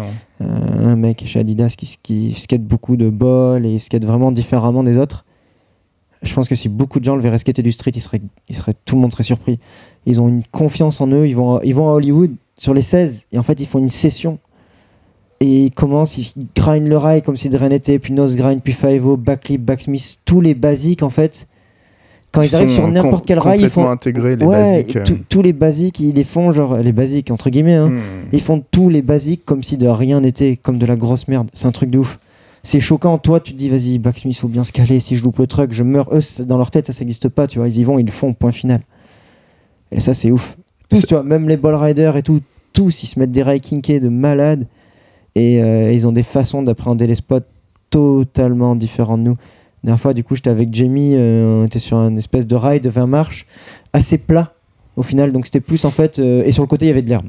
un mec chez Adidas qui, qui skate beaucoup de ball et il skate vraiment différemment des autres. Je pense que si beaucoup de gens le verraient skater du street, il serait, il serait, tout le monde serait surpris. Ils ont une confiance en eux, ils vont, à- ils vont à Hollywood sur les 16 et en fait ils font une session. Et ils commencent, ils grind le rail comme si de rien n'était, puis nose grind, puis 5 backflip, backsmith, tous les basiques en fait. Quand ils, arrivent sur n'importe quel rail, ils font. intégrés les ouais, basiques. euh. tous- tous les basiques, ils les font genre les basiques entre guillemets. Hein. Hmm. Ils font tous les basiques comme si de rien n'était, comme de la grosse merde. C'est un truc de ouf. C'est choquant. Toi, tu te dis, vas-y, Backsmith, faut bien se caler. Si je loupe le truc, je meurs. Eux, dans leur tête, ça n'existe pas. Tu vois, ils y vont, ils le font, point final. Et ça, c'est ouf. Tous, tu vois, même les ball riders et tout, tous, ils se mettent des rails kinkés de malades. Et euh, ils ont des façons d'appréhender les spots totalement différentes de nous. La dernière fois, du coup, j'étais avec Jamie, euh, on était sur un espèce de rail de 20 marches, assez plat au final. Donc c'était plus en fait. euh, et sur le côté, il y avait de l'herbe.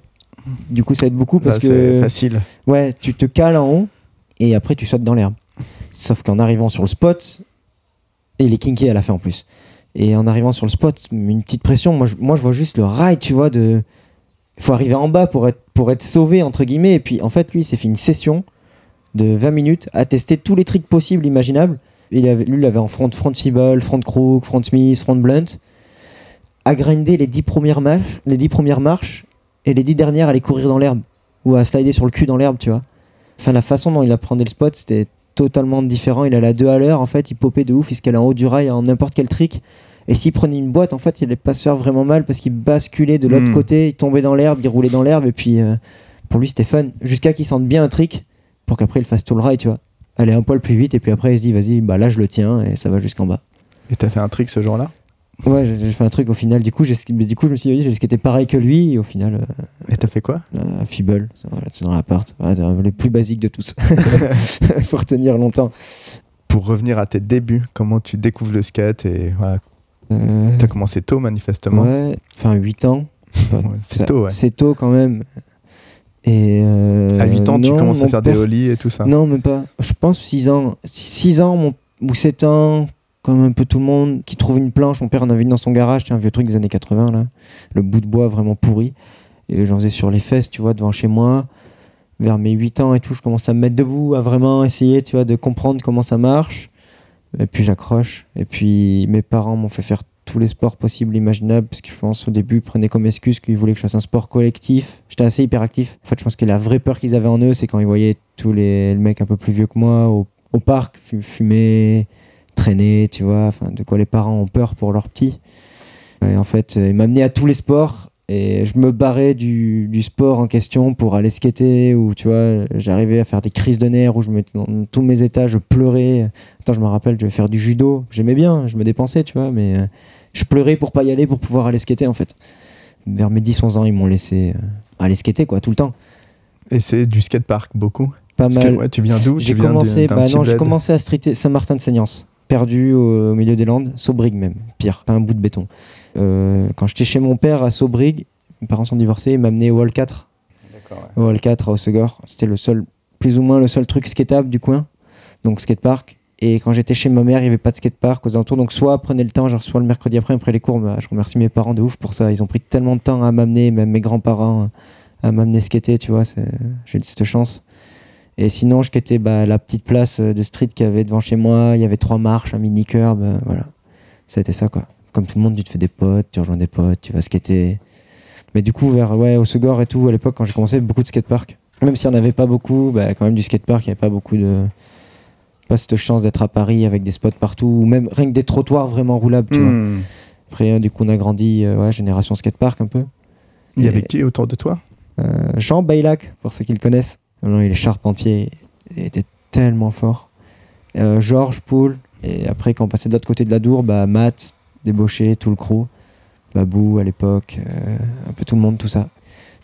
Du coup, ça aide beaucoup parce Là, c'est que. facile. Ouais, tu te cales en haut et après tu sautes dans l'herbe. Sauf qu'en arrivant sur le spot, il est kinké à la fin en plus. Et en arrivant sur le spot, une petite pression, moi je, vois juste le rail, tu vois, de. Faut arriver en bas pour être, pour être sauvé, entre guillemets. Et puis en fait, lui, il s'est fait une session de 20 minutes à tester tous les tricks possibles, imaginables. Il avait, lui, il avait en front, front feeble, front crook, front smith, front blunt. À grinder les 10 premières marches, les 10 premières marches et les 10 dernières à aller courir dans l'herbe ou à slider sur le cul dans l'herbe, tu vois. Enfin, la façon dont il apprenait le spot, c'était totalement différent. Il allait à deux à l'heure, en fait, il popait de ouf, il se calait en haut du rail en n'importe quel trick. Et s'il prenait une boîte, en fait, il allait pas se faire vraiment mal parce qu'il basculait de l'autre Hmm. côté, il tombait dans l'herbe, il roulait dans l'herbe, et puis euh, pour lui, c'était fun. Jusqu'à qu'il sente bien un trick pour qu'après il fasse tout le rail, tu vois. Aller un poil plus vite, et puis après, il se dit, vas-y, bah là, je le tiens, et ça va jusqu'en bas. Et t'as fait un trick ce jour-là? Ouais, j'ai fait un truc au final. Du coup, du coup je me suis dit, j'ai skaté pareil que lui, et au final, euh, Et t'as fait quoi? euh, Feeble, c'est dans l'appart. Ouais, c'est les plus basiques de tous. pour tenir longtemps. Pour revenir à tes débuts, comment tu découvres le skate et voilà, Euh, t'as commencé tôt manifestement. ouais, enfin 8 ans. Ouais, c'est tôt, ouais. C'est tôt quand même. Et euh, À 8 ans, tu commences à faire des ollies et tout ça. Non, même pas. Je pense 6 ans. 6 ans mon- ou 7 ans, comme un peu tout le monde, qui trouve une planche. Mon père en avait une dans son garage, un vieux truc des années 80, là. Le bout de bois vraiment pourri. Et j'en faisais sur les fesses, tu vois, devant chez moi. Vers mes 8 ans et tout, je commence à me mettre debout, à vraiment essayer, tu vois, de comprendre comment ça marche. Et puis j'accroche. Et puis mes parents m'ont fait faire tous les sports possibles, imaginables, parce que je pense au début, ils prenaient comme excuse qu'ils voulaient que je fasse un sport collectif. J'étais assez hyperactif. En fait, je pense que la vraie peur qu'ils avaient en eux, c'est quand ils voyaient tous les, mecs un peu plus vieux que moi au, au parc fu- fumer, traîner, tu vois, enfin, de quoi les parents ont peur pour leurs petits. Et en fait, euh, ils m'amenaient à tous les sports et je me barrais du, du sport en question pour aller skater ou tu vois, j'arrivais à faire des crises de nerfs où je me mettais dans tous mes états, je pleurais. Attends, je me rappelle, je devais faire du judo, j'aimais bien, je me dépensais, tu vois, mais euh, je pleurais pour pas y aller pour pouvoir aller skater en fait. Vers mes 10-11 ans, ils m'ont laissé euh, aller skater quoi, tout le temps. Et c'est du skatepark beaucoup? Pas que, mal. ouais, tu viens d'où? J'ai commencé, bah j'ai commencé à streeter Saint-Martin-de-Seignance, perdu au, au milieu des Landes, Sobrig même, pire, pas un bout de béton. Euh, quand j'étais chez mon père à Sobrig, mes parents sont divorcés, ils m'amenaient au Hall 4, au Hall 4 à Haussegor. C'était le seul, plus ou moins le seul truc skatable du coin, donc skatepark. Et quand j'étais chez ma mère, il n'y avait pas de skatepark aux alentours. Donc, soit prenez le temps, genre soit le mercredi après, après les cours. bah, je remercie mes parents de ouf pour ça. Ils ont pris tellement de temps à m'amener, même mes grands-parents, à m'amener skater, tu vois. J'ai eu cette chance. Et sinon, je skatais bah, la petite place euh, de street qu'il y avait devant chez moi. Il y avait trois marches, un mini curb. euh, voilà. Ça a été ça, quoi. Comme tout le monde, tu te fais des potes, tu rejoins des potes, tu vas skater. Mais du coup, vers ouais, au Segor et tout, à l'époque, quand j'ai commencé, beaucoup de skateparks. Même s'il n'y en avait pas beaucoup, bah, quand même du skatepark, il n'y avait pas beaucoup de. Pas cette chance d'être à Paris avec des spots partout, ou même rien que des trottoirs vraiment roulables, tu vois. Hmm. Après, euh, du coup, on a grandi, euh, ouais, génération skatepark un peu. Il y avait qui autour de toi? Euh, Jean Baylac, pour ceux qui le connaissent. Non, il est charpentier, il était tellement fort. Euh, Georges Poul, et après, quand on passait de l'autre côté de la Dour, bah, Matt, Débauché, tout le crew, Babou à l'époque, euh, un peu tout le monde, tout ça.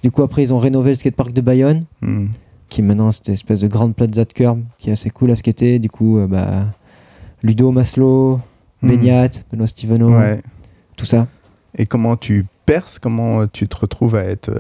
Du coup, après, ils ont rénové le skatepark de Bayonne, Hmm. qui est maintenant cette espèce de grande plaza de curb, qui est assez cool à skater. Du coup, euh, bah, Ludo Maslow, Hmm. Beignat, Benoît Stiveno, Ouais. tout ça. Et comment tu perces? Comment tu te retrouves à être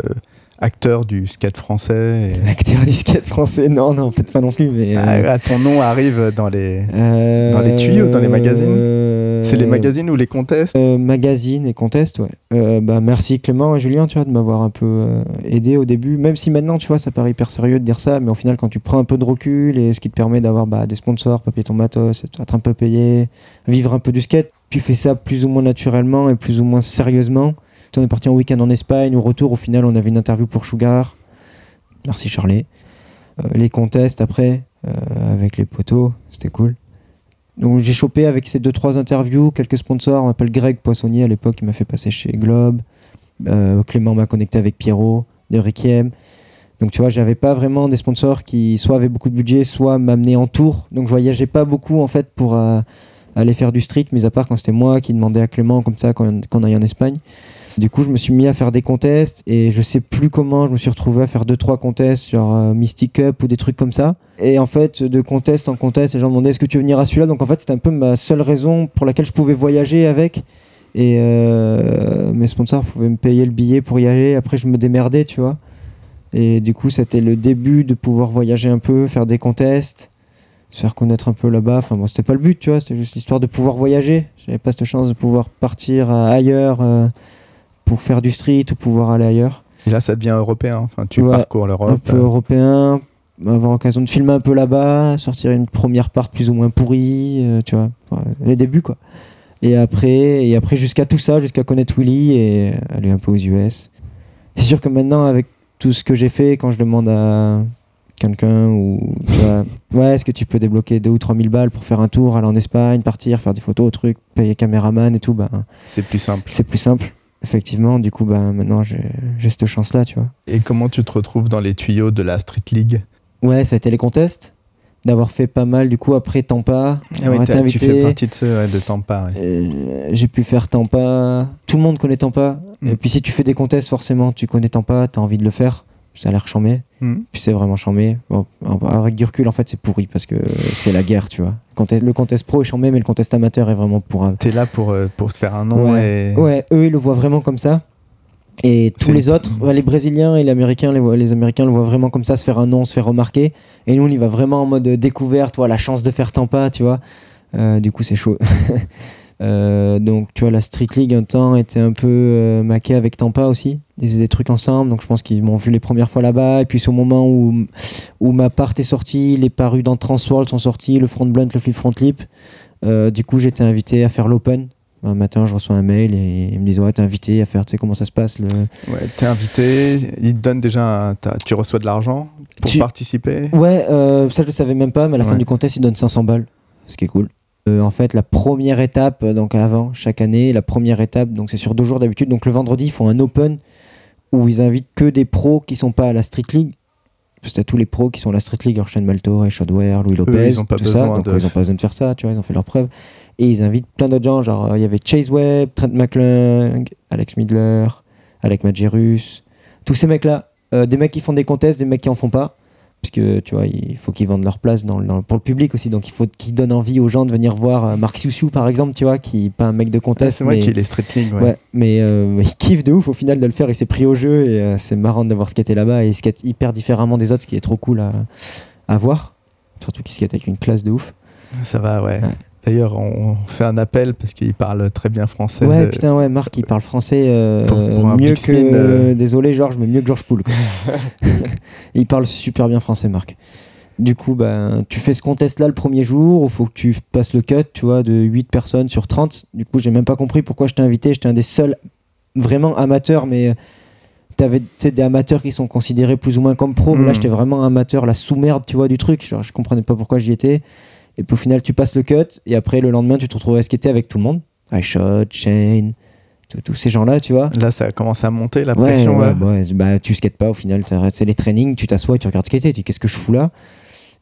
acteur du skate français et- Acteur du skate français, non, non, peut-être pas non plus, mais. euh, Ah, ah, Ton nom arrive dans les. Euh, Dans les tuyaux, dans les magazines euh, C'est les magazines ou les contests euh, magazines et contests, ouais. Bah, merci Clément et Julien, tu vois, de m'avoir un peu aidé au début. Même si maintenant, tu vois, ça paraît hyper sérieux de dire ça, mais au final, quand tu prends un peu de recul et ce qui te permet d'avoir bah, des sponsors, papier ton matos, être un peu payé, vivre un peu du skate, tu fais ça plus ou moins naturellement et plus ou moins sérieusement. On est parti en week-end en Espagne, au retour, au final, on avait une interview pour Sugar. Merci Charlie. Euh, les contests après, euh, avec les poteaux, c'était cool. Donc j'ai chopé avec ces deux trois interviews quelques sponsors. On m'appelle Greg Poissonnier à l'époque, il m'a fait passer chez Globe. Euh, Clément m'a connecté avec Pierrot de Requiem. Donc tu vois, j'avais pas vraiment des sponsors qui soit avaient beaucoup de budget, soit m'amenaient en tour. Donc je voyageais pas beaucoup en fait pour euh, aller faire du street, mis à part quand c'était moi qui demandais à Clément comme ça quand, quand on aille en Espagne. Du coup, je me suis mis à faire des contests et je sais plus comment je me suis retrouvé à faire deux trois contests genre euh, Mystic Cup ou des trucs comme ça. Et en fait, de contest en contest, les gens me demandaient est-ce que tu veux venir à celui-là? Donc en fait, c'était un peu ma seule raison pour laquelle je pouvais voyager avec. Et euh, mes sponsors pouvaient me payer le billet pour y aller. Après, je me démerdais, tu vois. Et du coup, c'était le début de pouvoir voyager un peu, faire des contests, se faire connaître un peu là-bas. Enfin bon, c'était pas le but, tu vois. C'était juste l'histoire de pouvoir voyager. J'avais pas cette chance de pouvoir partir euh, ailleurs pour faire du street ou pouvoir aller ailleurs. Et là, ça devient européen. Enfin, tu Ouais, parcours Un l'Europe. peu européen, avoir l'occasion de filmer un peu là-bas, sortir une première part plus ou moins pourrie, euh, tu vois. Enfin, les débuts, quoi. Et après, et après jusqu'à tout ça, jusqu'à connaître Willy et aller un peu aux US. C'est sûr que maintenant, avec tout ce que j'ai fait, quand je demande à quelqu'un ou tu vois, ouais, est-ce que tu peux débloquer 2 ou 3 000 balles pour faire un tour, aller en Espagne, partir, faire des photos, trucs, payer caméraman et tout, ben, C'est plus simple. c'est plus simple. Effectivement, du coup, ben, maintenant j'ai cette chance-là, tu vois. Et comment tu te retrouves dans les tuyaux de la Street League? Ouais, ça a été les contests. D'avoir fait pas mal, du coup, après Tampa. Ah été t'as- tu fais invité. partie de ceux ouais, de Tampa. ouais. Euh, j'ai pu faire Tampa. Tout le monde connaît Tampa. Mm. Et puis si tu fais des contests, forcément, tu connais Tampa, t'as envie de le faire. Ça a l'air chambé. Hmm. Puis c'est vraiment chambé. Bon, avec du recul, en fait, c'est pourri parce que c'est la guerre, tu vois. Le contest pro est chambé, mais le contest amateur est vraiment pour T'es là pour, euh, pour te faire un nom Ouais. et Ouais, eux, ils le voient vraiment comme ça. Et tous les autres, les Brésiliens et les Américains, les, Américains le voient vraiment comme ça, se faire un nom, se faire remarquer. Et nous, on y va vraiment en mode découverte, voilà, la chance de faire Tampa, tu vois. Euh, du coup, c'est chaud. Euh, donc, tu vois, la Street League, un temps, était un peu euh, maquée avec Tampa aussi. Ils faisaient des trucs ensemble, donc je pense qu'ils m'ont vu les premières fois là-bas. Et puis, c'est au moment où, où ma part est sortie, les parus dans Transworld sont sortis, le front blunt, le flip front lip. Euh, du coup, j'étais invité à faire l'open. Un matin, je reçois un mail et ils me disent Ouais, t'es invité à faire, tu sais comment ça se passe le... ouais, t'es invité. Ils te donnent déjà, un- tu reçois de l'argent pour Tu- participer. Ouais, euh, ça je le savais même pas, mais à la fin du contest, ils donnent 500 balles, ce qui est cool. Euh, en fait, la première étape, euh, donc avant, chaque année, la première étape, donc c'est sur deux jours d'habitude. Donc le vendredi, ils font un open où ils invitent que des pros qui sont pas à la Street League. Parce que tous les pros qui sont à la Street League, Shane Malto, Shodware, Louis Lopez, tout ça. Donc de- ils ont pas besoin de faire ça, tu vois, ils ont fait leur preuve. Et ils invitent plein d'autres gens, genre euh, il y avait Chase Webb, Trent McClung, Alex Midler, Alec Magirus, tous ces mecs-là. Euh, des mecs qui font des contests, des mecs qui en font pas. Puisque tu vois, il faut qu'ils vendent leur place dans, dans pour le public aussi. Donc il faut qu'ils donnent envie aux gens de venir voir euh, Marc Siusiu par exemple, tu vois, qui pas un mec de contest. c'est vrai qu'il est Street League. Ouais. Ouais, mais euh, il kiffe de ouf au final de le faire. Il s'est pris au jeu et euh, c'est marrant de voir skater là-bas et il skate hyper différemment des autres, ce qui est trop cool à, à voir. Surtout qu'il skate avec une classe de ouf. Ça va, ouais. Ouais. D'ailleurs, on fait un appel parce qu'il parle très bien français. Ouais, de- putain, ouais, Marc, il parle français euh, Pour- pour un mieux que. euh. Désolé, Georges, mais mieux que Georges Poul. il parle super bien français, Marc. Du coup, ben, tu fais ce contest-là le premier jour, il faut que tu passes le cut, tu vois, de 8 personnes sur 30. Du coup, j'ai même pas compris pourquoi je t'ai invité. J'étais un des seuls vraiment amateurs, mais euh, t'avais des amateurs qui sont considérés plus ou moins comme pro. mais Là, Mm. j'étais vraiment amateur, la sous-merde, tu vois, du truc. Genre, je comprenais pas pourquoi j'y étais. Et puis au final, tu passes le cut, et après, le lendemain, tu te retrouves à skater avec tout le monde. iShot, Shane, tous- ces gens-là, tu vois. Là, ça commence à monter la Ouais, pression. ouais, bah, ouais, bah, tu skates pas au final, c'est les trainings, tu t'assois et tu regardes skater, tu dis qu'est-ce que je fous là?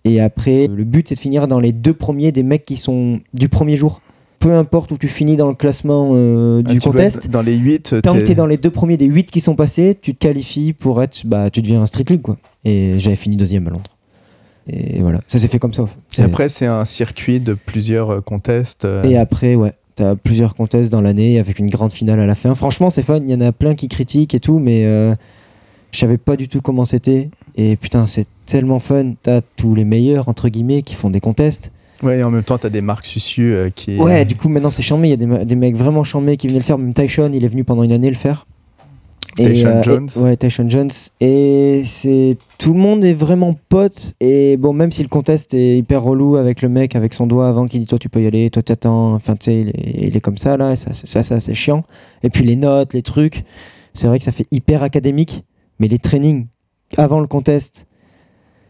Et après, le but c'est de finir dans les deux premiers des mecs qui sont du premier jour. Peu importe où tu finis dans le classement euh, Ah, du tu contest, Dans les 8, tant que t'es dans les deux premiers des huit qui sont passés, tu te qualifies pour être, bah, tu deviens un street league quoi. Et j'avais fini deuxième à Londres. Et voilà, ça s'est fait comme ça. Et après, c'est un circuit de plusieurs euh, contests. euh, et après, ouais, t'as plusieurs contests dans l'année avec une grande finale à la fin. Franchement, c'est fun. Il y en a plein qui critiquent et tout, mais euh, je savais pas du tout comment c'était. Et putain, c'est tellement fun. T'as tous les meilleurs, entre guillemets, qui font des contests. Ouais, et en même temps, t'as des marques Sucieux euh, qui. Ouais, du coup, maintenant, c'est chambé. Il y a des, des mecs vraiment chambés qui venaient le faire. Même Tyshon, il est venu pendant une année le faire. Tyshon et, Jones. ouais, Tyshon Jones. Et c'est tout le monde est vraiment pote. Et bon, même si le contest est hyper relou avec le mec, avec son doigt avant qui dit toi tu peux y aller, toi t'attends. Enfin, tu sais, il, est- il est comme ça là. Et ça, c'est- ça, ça c'est chiant. Et puis les notes, les trucs. C'est vrai que ça fait hyper académique. Mais les trainings avant le contest,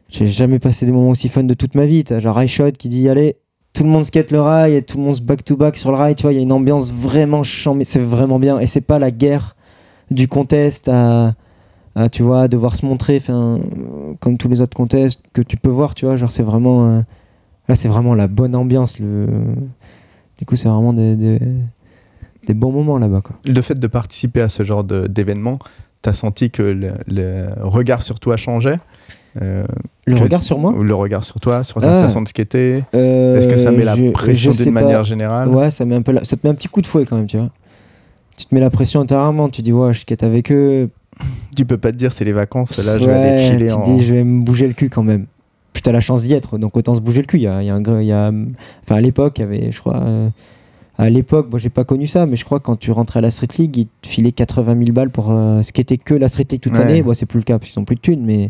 j'ai jamais passé des moments aussi fun de toute ma vie. T'as genre iShot qui dit allez. Tout le monde skate le rail et tout le monde se back to back sur le rail, tu vois, il y a une ambiance vraiment chambée, c'est vraiment bien et c'est pas la guerre du contest à, à, tu vois devoir se montrer comme tous les autres contests que tu peux voir tu vois genre c'est vraiment euh, là c'est vraiment la bonne ambiance le Du coup, c'est vraiment des, des, des bons moments là-bas. Quoi. Le fait de participer à ce genre de- d'événement, t'as senti que le, le regard sur toi changeait Euh, Le regard sur moi? ou Le regard sur toi, sur ta Ah. façon de skater? Euh, Est-ce que ça met la pression d'une manière générale? Ouais, ça, met un peu la- ça te met un petit coup de fouet quand même, tu vois. Tu te mets la pression intérieurement, tu dis, ouais, je skate avec eux. Tu peux pas te dire c'est les vacances, là je vais aller chiller tu en... te dis, je vais me bouger le cul quand même. Puis t'as la chance d'y être, donc autant se bouger le cul. Il y a, y a un gars- il y a, enfin, à l'époque, il y avait, je crois, euh, à l'époque, moi j'ai pas connu ça, mais je crois que quand tu rentrais à la Street League, ils te filaient 80 000 balles pour euh, skater que la Street League toute Ouais. l'année. Bon, c'est plus le cas, parce qu'ils ont plus de thunes, mais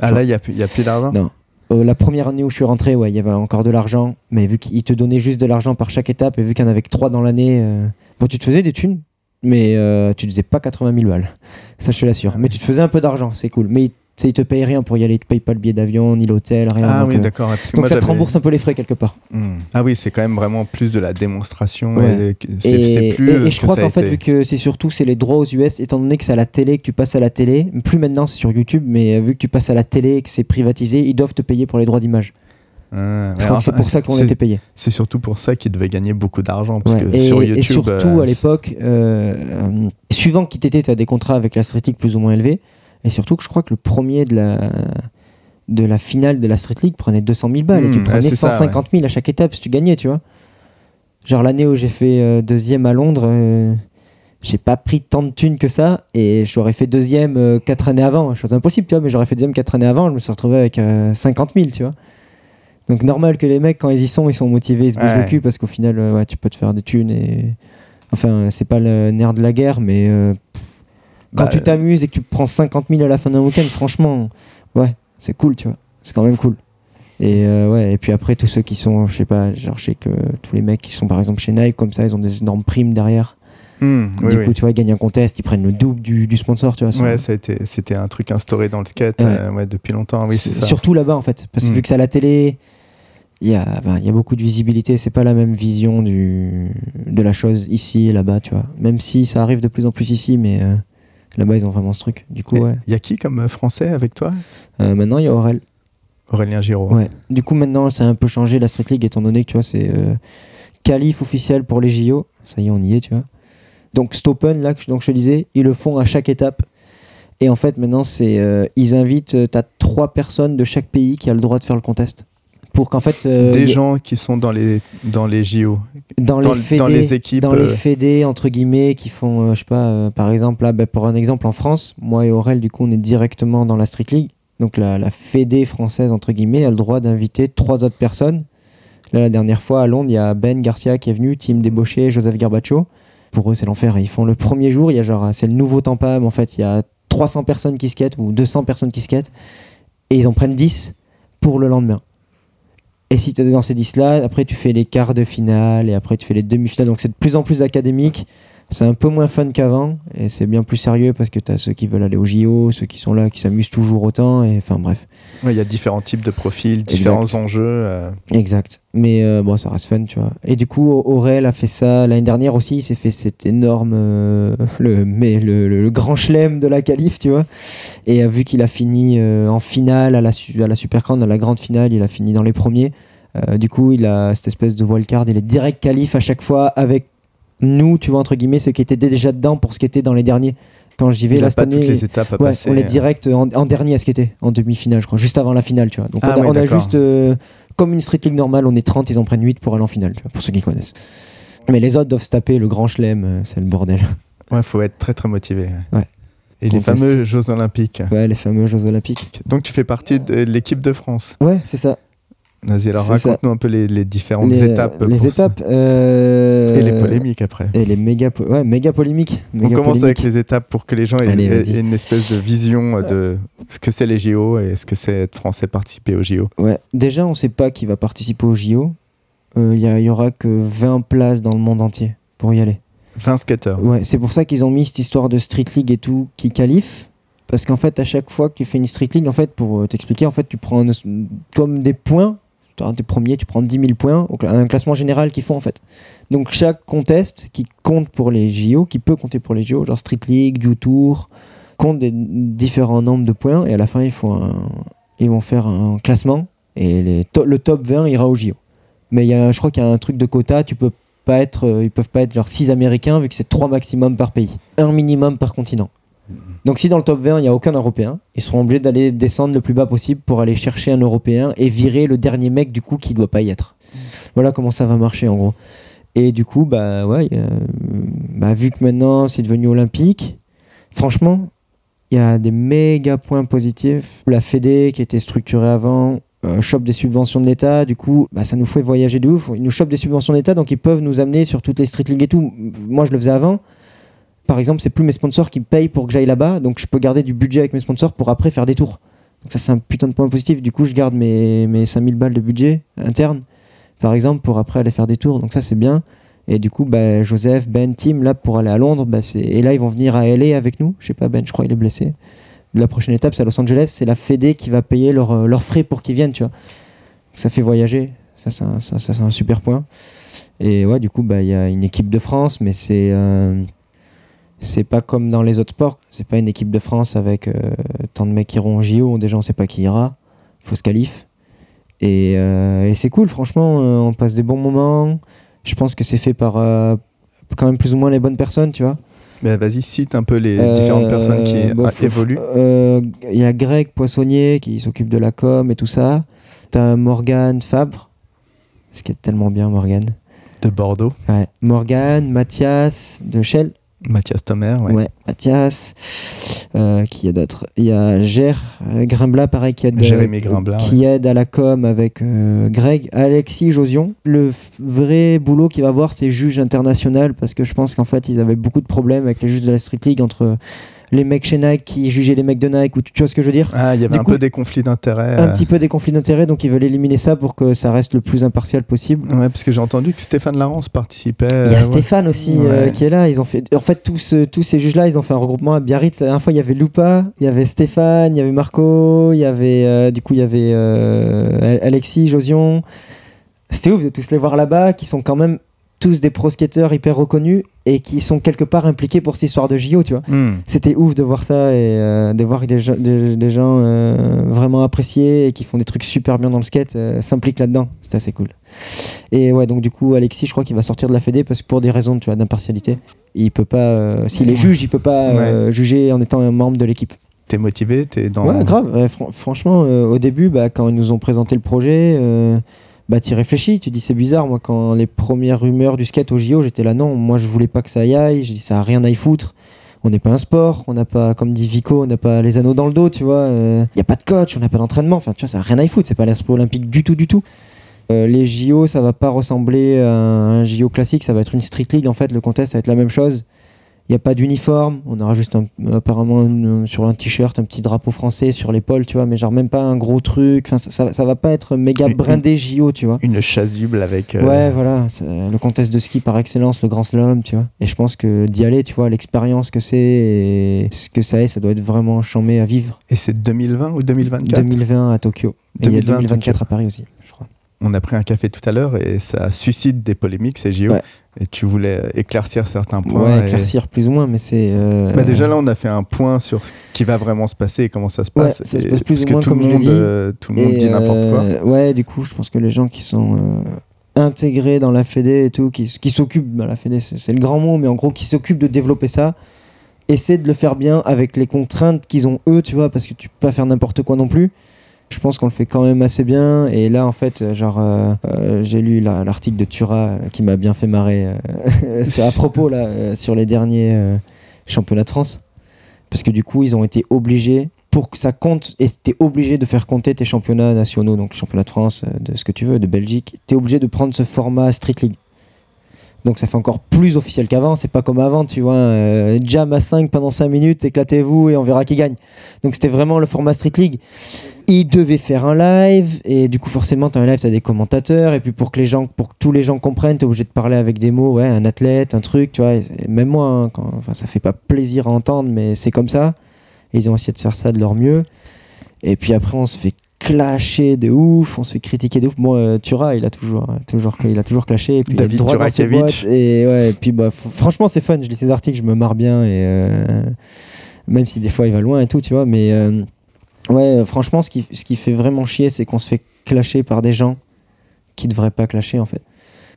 Ah là, il y a y a plus d'argent? Non. Euh, la première année où je suis rentré, ouais, il y avait encore de l'argent, mais vu qu'ils te donnaient juste de l'argent par chaque étape, et vu qu'il y en avait que 3 dans l'année, euh, bon, tu te faisais des thunes, mais euh, tu te faisais pas 80 000 balles. Ça, je te l'assure. Mais tu te faisais un peu d'argent, c'est cool. Mais ils te payent rien pour y aller, ils te payent pas le billet d'avion, ni l'hôtel, rien. Ah donc, oui, euh, d'accord. ouais, donc moi, ça te rembourse un peu les frais quelque part. Hmm. Ah oui, c'est quand même vraiment plus de la démonstration. Ouais. et C'est Et, plus. et- et je crois qu'en fait, vu que c'est surtout c'est les droits aux US, étant donné que c'est à la télé, que tu passes à la télé, plus maintenant c'est sur YouTube, mais euh, vu que tu passes à la télé, que c'est privatisé, ils doivent te payer pour les droits d'image. Je que c'est pour ça qu'on était payé. C'est surtout pour ça qu'ils devaient gagner beaucoup d'argent. Parce Ouais. que et, sur et surtout euh, à l'époque, euh, euh, suivant qui t'étais, tu as des contrats avec la Street League plus ou moins élevés. Et surtout que je crois que le premier de la, de la finale de la Street League prenait 200 000 balles et Hmm, tu ouais, prenais c'est ça, 150 000 à chaque étape si tu gagnais, tu vois. Genre l'année où j'ai fait deuxième à Londres, j'ai pas pris tant de thunes que ça et j'aurais fait deuxième euh, quatre années avant. Chose impossible, tu vois, mais j'aurais fait deuxième quatre années avant, je me suis retrouvé avec euh, 50 000, tu vois. Donc normal que les mecs, quand ils y sont, ils sont motivés, ils se bougent Ouais. le cul parce qu'au final, euh, ouais, tu peux te faire des thunes et. Enfin, euh, c'est pas le nerf de la guerre, mais euh, quand Bah, tu t'amuses et que tu prends 50 000 à la fin d'un week-end, franchement, ouais, c'est cool, tu vois. C'est quand même cool. Et euh, ouais, et puis après, tous ceux qui sont, je sais pas, genre, je sais que tous les mecs qui sont par exemple chez Nike, comme ça, ils ont des énormes primes derrière. hmm, du oui. coup, tu vois, ils gagnent un contest, ils prennent le double du, du sponsor, tu vois. Ouais, c'est- ça a été- c'était un truc instauré dans le skate Ouais. euh, ouais, depuis longtemps. Oui, c'est ça. Surtout là-bas, en fait. Parce que Mm. vu que c'est à la télé, il y, a, ben, il y a beaucoup de visibilité. C'est pas la même vision du, de la chose ici et là-bas, tu vois. Même si ça arrive de plus en plus ici, mais euh, là-bas, ils ont vraiment ce truc. Du coup, Il ouais. y a qui comme euh, français avec toi? Euh, maintenant, il y a Aurel. Aurélien Giraud. Ouais. Du coup, maintenant, ça a un peu changé la Street League, étant donné que, tu vois, c'est euh, qualif officiel pour les JO. Ça y est, on y est, tu vois. Donc, Stopen, là, donc, je te disais, ils le font à chaque étape. Et en fait, maintenant, c'est ils invitent, tu as trois personnes de chaque pays qui a le droit de faire le contest. Pour qu'en fait. euh, Des gens qui sont dans les, dans les JO. dans, dans, les fédés, dans les équipes. dans les euh, fédés, entre guillemets, qui font, euh, je sais pas, euh, par exemple, là, bah, pour un exemple, en France, moi et Aurel, du coup, on est directement dans la Street League. Donc la, la fédé française, entre guillemets, a le droit d'inviter trois autres personnes. Là, la dernière fois, à Londres, il y a Ben Garcia qui est venu, Tim Débauché, Joseph Garbacho. Pour eux, c'est l'enfer. Ils font le premier jour, il y a genre, c'est le nouveau Tampam, en fait, il y a 300 personnes qui skatent, ou 200 personnes qui skatent, et ils en prennent 10 pour le lendemain. Et si tu es dans ces 10-là, après tu fais les quarts de finale et après tu fais les demi-finales. Donc c'est de plus en plus académique. C'est un peu moins fun qu'avant et c'est bien plus sérieux parce que tu as ceux qui veulent aller au JO, ceux qui sont là, qui s'amusent toujours autant. Et enfin bref, ouais, Il y a différents types de profils, différents enjeux. euh, exact. Mais euh, bon, ça reste fun, tu vois. Et du coup, Aurel a fait ça l'année dernière aussi. Il s'est fait cet énorme, euh, le, mais le, le- le grand chelem de la qualif, tu vois. Et vu qu'il a fini en finale à la, à la Supercrown, à la grande finale, il a fini dans les premiers. Du coup, il a cette espèce de wildcard. Il est direct qualif à chaque fois avec nous, tu vois, entre guillemets, ceux qui étaient déjà dedans pour ce qui était dans les derniers. Quand j'y vais là cette pas année, toutes les étapes à ouais, passer. on est euh. direct en, en dernier à ce qui était, en demi-finale, je crois, juste avant la finale, tu vois. Donc Ah on a, ouais, on a juste, euh, comme une street league normale, on est 30, ils en prennent 8 pour aller en finale, tu vois, pour ceux qui connaissent. Mais les autres doivent se taper le grand chelem, euh, c'est le bordel. Ouais, faut être très très motivé. Ouais. Et les fameux Jeux Olympiques. Ouais, les fameux Jeux Olympiques. Donc tu fais partie de l'équipe de France. Ouais, c'est ça. Vas-y, alors raconte-nous un peu les, les différentes les, étapes. Les étapes. euh. Et les polémiques après. Et les méga, po- ouais, méga polémiques. On commence avec les étapes pour que les gens aient, Allez, une espèce de vision de ce que c'est les JO et ce que c'est être français participer aux JO. Ouais, déjà, on sait pas qui va participer au JO. Euh, Il y, a- il y aura que 20 places dans le monde entier pour y aller. 20 skateurs. Ouais, c'est pour ça qu'ils ont mis cette histoire de Street League et tout qui qualifie. Parce qu'en fait, à chaque fois que tu fais une Street League, en fait, pour euh, t'expliquer, en fait, tu prends un- comme des points. Tu es premier, tu prends 10 000 points, un classement général qu'ils font en fait. Donc chaque contest qui compte pour les JO, qui peut compter pour les JO, genre Street League, du Tour, compte des différents nombres de points et à la fin ils, font un- vont faire un classement et le top 20 ira au JO. Mais y a, je crois qu'il y a un truc de quota, tu peux pas être, euh, ils peuvent pas être genre 6 Américains vu que c'est 3 maximum par pays, un minimum par continent. Donc si dans le top 20 il n'y a aucun Européen, ils seront obligés d'aller descendre le plus bas possible pour aller chercher un Européen et virer le dernier mec du coup qui doit pas y être. Voilà comment ça va marcher en gros. Et du coup bah ouais, euh, bah, vu que maintenant c'est devenu olympique, franchement il y a des méga points positifs. La Fédé qui était structurée avant euh, des subventions de l'État, du coup bah, ça nous fait voyager de ouf. Ils nous chopent des subventions de l'État donc ils peuvent nous amener sur toutes les street leagues et tout. Moi je le faisais avant par exemple, c'est plus mes sponsors qui payent pour que j'aille là-bas, donc je peux garder du budget avec mes sponsors pour après faire des tours. Donc ça, c'est un putain de point positif. Du coup, je garde mes, mes 5000 balles de budget interne, par exemple, pour après aller faire des tours. Donc ça, c'est bien. Et du coup, bah, Joseph, Ben, Tim, là, pour aller à Londres, bah, et là, ils vont venir à LA avec nous. Je sais pas, Ben, je crois, il est blessé. La prochaine étape, c'est à Los Angeles. C'est la Fédé qui va payer leurs leurs frais pour qu'ils viennent, tu vois. Ça fait voyager. Ça, c'est un, ça, ça, c'est un super point. Et ouais, du coup, bah, il y a une équipe de France, mais c'est... euh, c'est pas comme dans les autres sports. C'est pas une équipe de France avec euh, tant de mecs qui iront au JO. Déjà, on sait pas qui ira. Faut se qualif. Et, euh, et c'est cool, franchement. euh, on passe des bons moments. Je pense que c'est fait par quand même plus ou moins les bonnes personnes, tu vois. Mais vas-y, cite un peu les différentes personnes qui bah, ah, faut- évoluent. Il y a Greg Poissonnier qui s'occupe de la com et tout ça. T'as Morgane Fabre. Ce qui est tellement bien, Morgane. De Bordeaux, Ouais. Morgane, Mathias de Shell. Mathias Tomer, ouais. Ouais, Mathias. Euh, qui y a d'autres Il y a Ger euh, Grimblat, pareil, qui aide, Jérémy Grimblat, qui aide à la com avec euh, Greg. Alexis Josion. Le vrai boulot qu'il va avoir, c'est juge international, parce que je pense qu'en fait, ils avaient beaucoup de problèmes avec les juges de la Street League entre les mecs chez Nike qui jugeaient les mecs de Nike, ou tu, tu vois ce que je veux dire Ah, il y avait Du un coup, peu des conflits d'intérêts. Un euh, petit peu des conflits d'intérêts, donc ils veulent éliminer ça pour que ça reste le plus impartial possible. Ouais, parce que j'ai entendu que Stéphane Larence participait. Il y euh, a ouais. Stéphane aussi euh, Ouais. qui est là. Ils ont fait, en fait, tous, euh, tous ces juges-là, ils ont fait un regroupement à Biarritz. La dernière fois, il y avait Lupa, il y avait Stéphane, il y avait Marco, il y avait, euh, du coup, il y avait euh, Alexis, Josion. C'était ouf de tous les voir là-bas, qui sont quand même tous des pro skateurs hyper reconnus et qui sont quelque part impliqués pour cette histoire de JO, tu vois. Hmm. C'était ouf de voir ça et euh, de voir que des, gens- des, des gens euh, vraiment appréciés et qui font des trucs super bien dans le skate euh, s'impliquent là-dedans. C'était assez cool. Et ouais, donc du coup, Alexis, je crois qu'il va sortir de la Fédé parce que pour des raisons tu vois, d'impartialité, il peut pas. S'il est juge, il peut pas juger en étant un membre de l'équipe. T'es motivé, t'es dans. Ouais, grave. Franchement, au début, bah, quand ils nous ont présenté le projet, bah, tu réfléchis. Tu dis, c'est bizarre. Moi, quand les premières rumeurs du skate au JO, j'étais là, non, moi, je voulais pas que ça y aille. J'ai dit, ça a rien à y foutre. On n'est pas un sport. On n'a pas, comme dit Vico, on n'a pas les anneaux dans le dos, tu vois. Il n'y a pas de coach, on n'a pas d'entraînement. Enfin, tu vois, ça a rien à y foutre. C'est pas l'esprit olympique du tout, du tout. Euh, les JO, ça va pas ressembler à un JO classique. Ça va être une street league, en fait. Le contest, ça va être la même chose. Il n'y a pas d'uniforme. On aura juste un- apparemment une- sur un t-shirt un petit drapeau français sur l'épaule, tu vois, mais genre même pas un gros truc. Enfin, ça, ça, ça va pas être méga Une- brindé JO, tu vois. Une chasuble avec. euh, Ouais, voilà, le contest de ski par excellence, le grand slalom, tu vois. Et je pense que d'y aller, tu vois, l'expérience que c'est et ce que ça est, ça doit être vraiment chambé à vivre. Et c'est 2020 ou 2024 2020 à Tokyo. Et il y a 2020 à 2024 Tokyo. à Paris aussi. On a pris un café tout à l'heure et ça suscite des polémiques, ces JO. Ouais. Et tu voulais éclaircir certains points. Ouais, et- éclaircir plus ou moins, mais c'est. euh, Bah déjà là, on a fait un point sur ce qui va vraiment se passer et comment ça se Ouais, passe. ça se passe plus parce ou que moins tout comme le monde, dit. euh, tout le monde Et, dit n'importe quoi. euh, Ouais, du coup, je pense que les gens qui sont euh, intégrés dans la Fédé et tout, qui, qui s'occupent, bah, la Fédé, c'est c'est le grand mot, mais en gros, qui s'occupent de développer ça, essaient de le faire bien avec les contraintes qu'ils ont eux, tu vois, parce que tu peux pas faire n'importe quoi non plus. Je pense qu'on le fait quand même assez bien. Et là, en fait, genre, euh, euh, j'ai lu la- l'article de Tura euh, qui m'a bien fait marrer. à propos, là, sur les derniers championnats de France. Parce que du coup, ils ont été obligés, pour que ça compte, et t'es obligé de faire compter tes championnats nationaux, donc les championnats de France, de ce que tu veux, de Belgique, t'es obligé de prendre ce format Street League. Donc ça fait encore plus officiel qu'avant, c'est pas comme avant, tu vois, euh, jam à 5 pendant 5 minutes, éclatez-vous et on verra qui gagne. Donc c'était vraiment le format Street League. Ils devaient faire un live, et du coup forcément, t'as un live, t'as des commentateurs, et puis pour que les gens, pour que tous les gens comprennent, t'es obligé de parler avec des mots, ouais, un athlète, un truc, tu vois, même moi, hein, ça fait pas plaisir à entendre, mais c'est comme ça. Ils ont essayé de faire ça de leur mieux. Et puis après, on se fait clasher de ouf, on se fait critiquer de ouf. Moi, euh, Tura, il a toujours, euh, toujours, il a toujours clashé. Et puis David droit dans ses boîtes. Et ouais, et puis bah, franchement, c'est fun. Je lis ses articles, je me marre bien. Et euh, même si des fois il va loin et tout, tu vois. Mais euh, ouais, franchement, ce qui, ce qui fait vraiment chier, c'est qu'on se fait clasher par des gens qui devraient pas clasher en fait.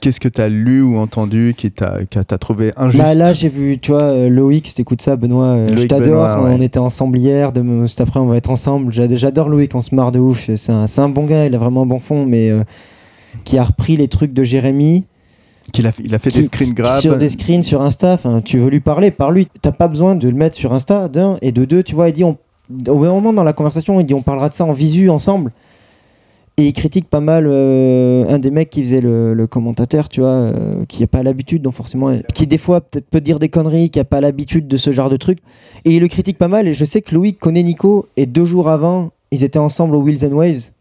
Qu'est-ce que tu as lu ou entendu qui t'a qui t'a trouvé injuste Bah là, j'ai vu, tu vois, euh, Loïc, si t'écoutes ça, Benoît, euh, je t'adore. Ouais. On était ensemble hier, de, cet après, on va être ensemble. J'ad- J'adore Loïc, on se marre de ouf. C'est un, un bon gars, il a vraiment un bon fond, mais euh, qui a repris les trucs de Jérémy. qu'il a, il a fait qui- des screen grabs Sur des screens sur Insta. Tu veux lui parler, par lui. T'as pas besoin de le mettre sur Insta, d'un. Et de deux, tu vois, il dit, on, au moment dans la conversation, il dit, on parlera de ça en visu ensemble. Et il critique pas mal euh, un des mecs qui faisait le, commentateur, tu vois, euh, qui n'a pas l'habitude, donc forcément, qui des fois peut, peut dire des conneries, qui n'a pas l'habitude de ce genre de truc. Et il le critique pas mal. Et je sais que Louis connaît Nico, et deux jours avant, ils étaient ensemble au Wheels and Waves.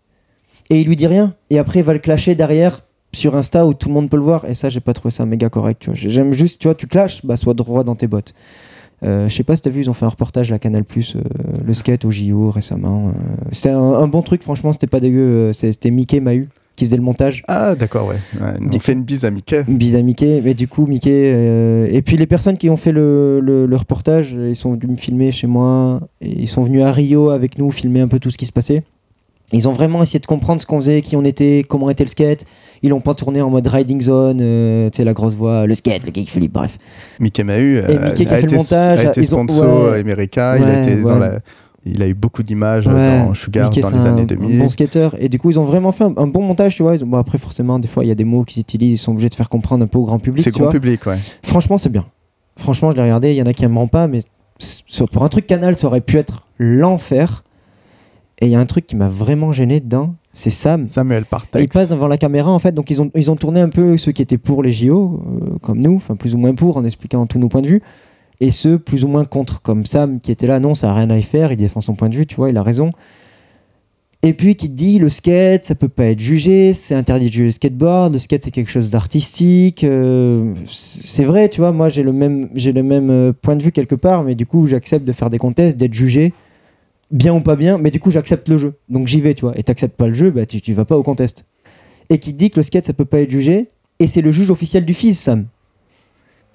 Et il lui dit rien. Et après, il va le clasher derrière sur Insta où tout le monde peut le voir. Et ça, j'ai pas trouvé ça méga correct. Tu vois. J'aime juste, tu vois, tu clashes, bah, sois droit dans tes bottes. Euh, je sais pas si t'as vu, ils ont fait un reportage à la Canal Plus, le skate au JO récemment. euh. C'était un, un bon truc, franchement, c'était pas dégueu. euh, C'était Mickey Mahu qui faisait le montage. Ah, d'accord, ouais. Ouais, On Du- fait une bise à Mickey. Bise à Mickey, mais du coup, Mickey. euh, Et puis les personnes qui ont fait le, le- le reportage, ils sont venus me filmer chez moi. Et ils sont venus à Rio avec nous filmer un peu tout ce qui se passait. Ils ont vraiment essayé de comprendre ce qu'on faisait, qui on était, comment était le skate. Ils l'ont pas tourné en mode riding zone, euh, tu sais, la grosse voix, le skate, le kickflip, bref. Mickey Mahu euh, a a, fait le été, montage, a été ils ont- sponsor ouais. America. il, a Ouais, été dans ouais. la- il a eu beaucoup d'images euh, Ouais, dans Sugar Mickey, dans les un- années Un 2000. bon skater. Et du coup, ils ont vraiment fait un, un bon montage, tu vois. Ont- bon, après, forcément, des fois, il y a des mots qu'ils utilisent, ils sont obligés de faire comprendre un peu au grand public. C'est grand vois. public, ouais. Franchement, c'est bien. Franchement, je l'ai regardé. Il y en a qui aimeront pas, mais pour un truc canal, ça aurait pu être l'enfer. Et il y a un truc qui m'a vraiment gêné dedans, c'est Sam. Samuel Partex. il passe devant la caméra en fait, donc ils ont, ils ont tourné un peu ceux qui étaient pour les JO, euh, comme nous, enfin plus ou moins pour, en expliquant tous nos points de vue, et ceux plus ou moins contre, comme Sam qui était là, non, ça a rien à y faire, il défend son point de vue, tu vois, il a raison. Et puis qui dit le skate, ça peut pas être jugé, c'est interdit de juger le skateboard, le skate c'est quelque chose d'artistique. euh, c'est vrai, tu vois, moi j'ai le même, j'ai le même euh, point de vue quelque part, mais du coup j'accepte de faire des contests, d'être jugé, bien ou pas bien, mais du coup j'accepte le jeu, donc j'y vais, tu vois. Et t'acceptes pas le jeu, bah tu, tu vas pas au contest. Et qui dit que le skate ça peut pas être jugé, et c'est le juge officiel du FIS, Sam.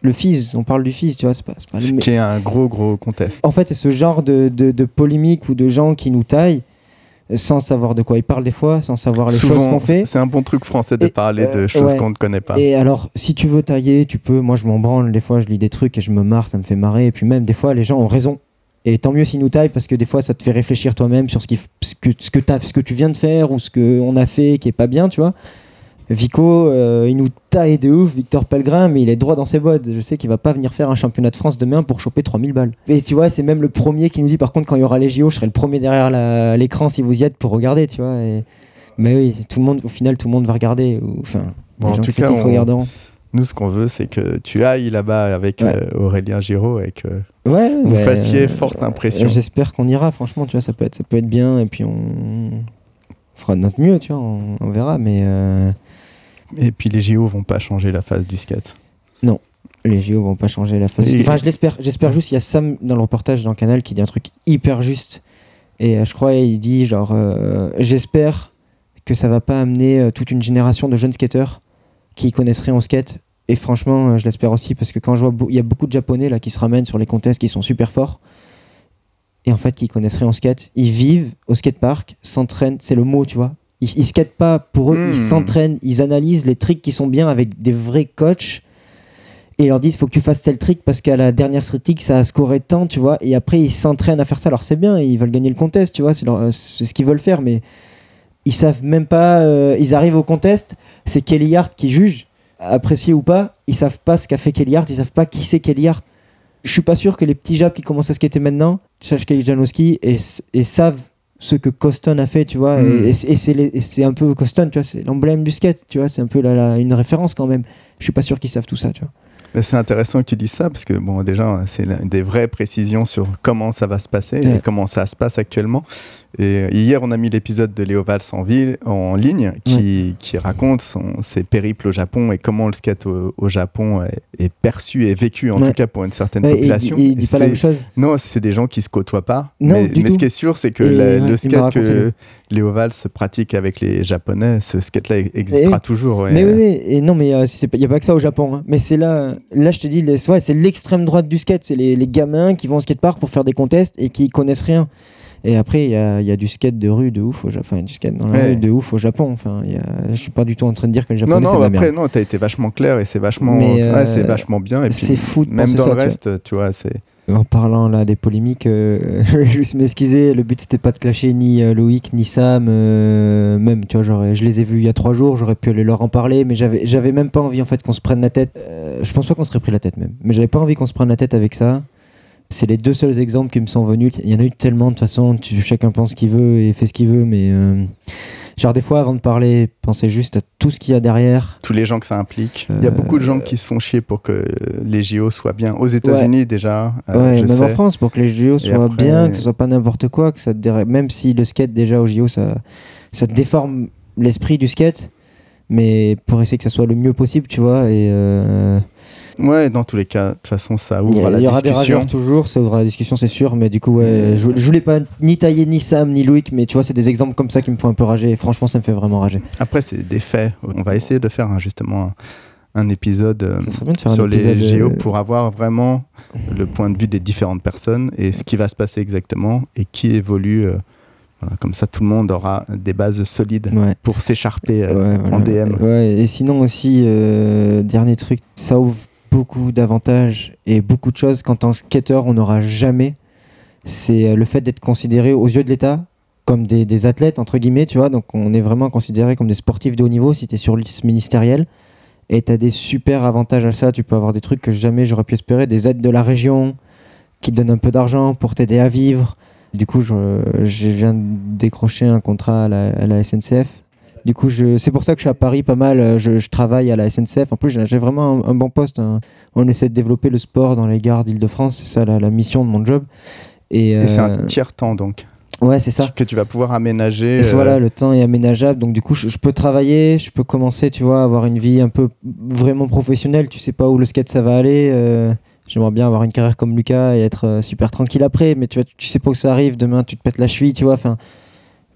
Le FIS, on parle du FIS, tu vois, c'est pas, pas le- Ce qui est un gros, gros contest. en fait, c'est ce genre de, de, de polémique ou de gens qui nous taillent euh, sans savoir de quoi ils parlent des fois, sans savoir les choses qu'on fait. c'est un bon truc français de Et, parler de euh, choses ouais. qu'on ne connaît pas. Et alors, si tu veux tailler, tu peux. Moi, je m'en branle. Des fois, je lis des trucs et je me marre, ça me fait marrer. Et puis même, des fois, les gens ont raison. Et tant mieux s'ils nous taillent parce que des fois, ça te fait réfléchir toi-même sur ce, qui, f- ce, que, ce, que t'as- ce que tu viens de faire ou ce qu'on a fait qui est pas bien, tu vois. Vico, euh, il nous taille de ouf, Victor Pellegrin, mais il est droit dans ses bottes. Je sais qu'il va pas venir faire un championnat de France demain pour choper 3000 balles. Et tu vois, c'est même le premier qui nous dit, par contre, quand il y aura les JO, je serai le premier derrière l'écran si vous y êtes pour regarder, tu vois. Et- Mais oui, tout le monde, au final, tout le monde va regarder. Enfin, Bon, les en gens tout cas, on- regarderont. Nous, ce qu'on veut, c'est que tu ailles là-bas avec Ouais. euh, Aurélien Giraud et que Ouais, vous bah, fassiez euh, forte impression. euh, J'espère qu'on ira, franchement, tu vois, ça peut être, ça peut être bien, et puis on fera de notre mieux, tu vois, on, on verra, mais euh, Et puis les JO vont pas changer la phase du skate. les JO vont pas changer la phase. Et- Enfin, je l'espère, j'espère juste, il y a Sam dans le reportage dans le canal qui dit un truc hyper juste, et je crois, il dit genre, euh, j'espère que ça va pas amener toute une génération de jeunes skateurs qui connaissent rien au skate. Et franchement, euh, je l'espère aussi parce que quand je vois, il y a beaucoup de Japonais là qui se ramènent sur les contests, qui sont super forts, et en fait qui connaissent rien au skate, ils vivent au skatepark, s'entraînent, c'est le mot, tu vois. Ils, ils skatent pas pour eux, Hmm. ils s'entraînent, ils analysent les tricks qui sont bien avec des vrais coachs. Et ils leur disent faut que tu fasses tel trick parce qu'à la dernière street trick ça a scoré tant, tu vois. Et après ils s'entraînent à faire ça. Alors c'est bien, ils veulent gagner le contest, tu vois, c'est euh, c'est ce qu'ils veulent faire, mais ils savent même pas. euh, ils arrivent au contest, c'est Kelly Hart qui juge, apprécié ou pas. Ils savent pas ce qu'a fait Kelly Hart, ils savent pas qui c'est Kelly Hart. Je suis pas sûr que les petits jabs qui commencent à skater maintenant sachent Kelly Janowski et, et savent ce que Coston a fait, tu vois. Mm. Et, et c'est- un peu Coston, tu vois, c'est l'emblème du skate, tu vois, c'est un peu la- la- une référence quand même. Je suis pas sûr qu'ils savent tout ça, tu vois. Mais C'est intéressant que tu dises ça parce que bon déjà c'est des vraies précisions sur comment ça va se passer et comment ça se passe actuellement. Et hier on a mis l'épisode de Léo Valls en, ville, en ligne qui, qui raconte son, ses périples au Japon et comment le skate au, au Japon est, est perçu et vécu en Ouais. tout cas pour une certaine Ouais, population. et il dit pas la même chose. Non, c'est des gens qui se côtoient pas. Non, mais ce qui est sûr, c'est que la- le skate que. Léo Valls pratique avec les Japonais, ce skate-là existera Et- toujours. Mais oui, oui, et non, mais il n'y a pas que ça au Japon. hein. Mais c'est là, là, je te dis, ouais, c'est l'extrême droite du skate. C'est les, les gamins qui vont au skatepark pour faire des contests et qui connaissent rien. Et après, il y a, il y a du skate de rue de ouf au Japon. Enfin, du skate dans la Ouais. rue de ouf au Japon. Enfin, y a- je suis pas du tout en train de dire que le Non, japonais c'est non, de la après, merde. non, t'as été vachement clair et c'est vachement, Mais, ouais, euh, c'est vachement bien. Et c'est fou de même dans ça, le reste, tu vois, c'est. En parlant là des polémiques, euh, je vais juste m'excuser. Le but c'était pas de clasher ni euh, Loïc ni Sam. euh, même, tu vois, je les ai vus il y a trois jours. J'aurais pu aller leur en parler, mais j'avais, j'avais même pas envie en fait qu'on se prenne la tête. Euh, je pense pas qu'on serait pris la tête même, mais j'avais pas envie qu'on se prenne la tête avec ça. C'est les deux seuls exemples qui me sont venus. Il y en a eu tellement de toute façon. Tu, chacun pense ce qu'il veut et fait ce qu'il veut, mais euh, genre des fois avant de parler, pensez juste à tout ce qu'il y a derrière. tous les gens que ça implique. Il y a Euh, beaucoup de gens qui se font chier pour que les JO soient bien. Aux États-Unis déjà, euh, ouais, je même sais. en France, pour que les JO soient après- bien, que ce soit pas n'importe quoi, que ça te même si le skate déjà au JO ça, ça te déforme l'esprit du skate, mais pour essayer que ça soit le mieux possible, tu vois. Et euh, Ouais, dans tous les cas, de toute façon, ça il y, ouvre a- à la il y aura des discussion. rageurs toujours, ça ouvre à la discussion, c'est sûr, mais du coup, ouais, je, je voulais pas ni tailler ni Sam ni Loïc, mais tu vois, c'est des exemples comme ça qui me font un peu rager. Et franchement, ça me fait vraiment rager. Après, c'est des faits. On va essayer de faire hein, justement un, épisode euh, sur les JO euh, pour avoir vraiment le point de vue des différentes personnes et ce qui va se passer exactement et qui évolue. euh, voilà, comme ça, tout le monde aura des bases solides Ouais. pour s'écharper euh, Ouais, voilà. en DM. Ouais, et sinon aussi, euh, dernier truc, ça ouvre beaucoup d'avantages et beaucoup de choses qu'en tant que skater, on n'aura jamais. C'est euh, le fait d'être considéré aux yeux de l'État comme des, athlètes, entre guillemets, tu vois. Donc on est vraiment considéré comme des sportifs de haut niveau si tu es sur liste ministérielle. Et tu as des super avantages à ça. Tu peux avoir des trucs que jamais j'aurais pu espérer, des aides de la région qui te donnent un peu d'argent pour t'aider à vivre. Du coup, je, viens de décrocher un contrat à la SNCF. Du coup, je, c'est pour ça que je suis à Paris pas mal. euh, Je, je travaille à la SNCF. En plus, j'ai, vraiment un, un bon poste. hein. On essaie de développer le sport dans les gares d'Île-de-France. C'est ça la, la mission de mon job. Et, Et c'est un euh, tiers-temps donc ouais, c'est ça. que tu vas pouvoir aménager. Et euh, voilà, le temps est aménageable. Donc, du coup, je, je peux travailler, je peux commencer, tu vois, avoir une vie un peu vraiment professionnelle. Tu sais pas où le skate ça va aller. euh, J'aimerais bien avoir une carrière comme Lucas et être euh, super tranquille après. Mais tu vois, tu sais pas où ça arrive. Demain, tu te pètes la cheville, tu vois. Enfin,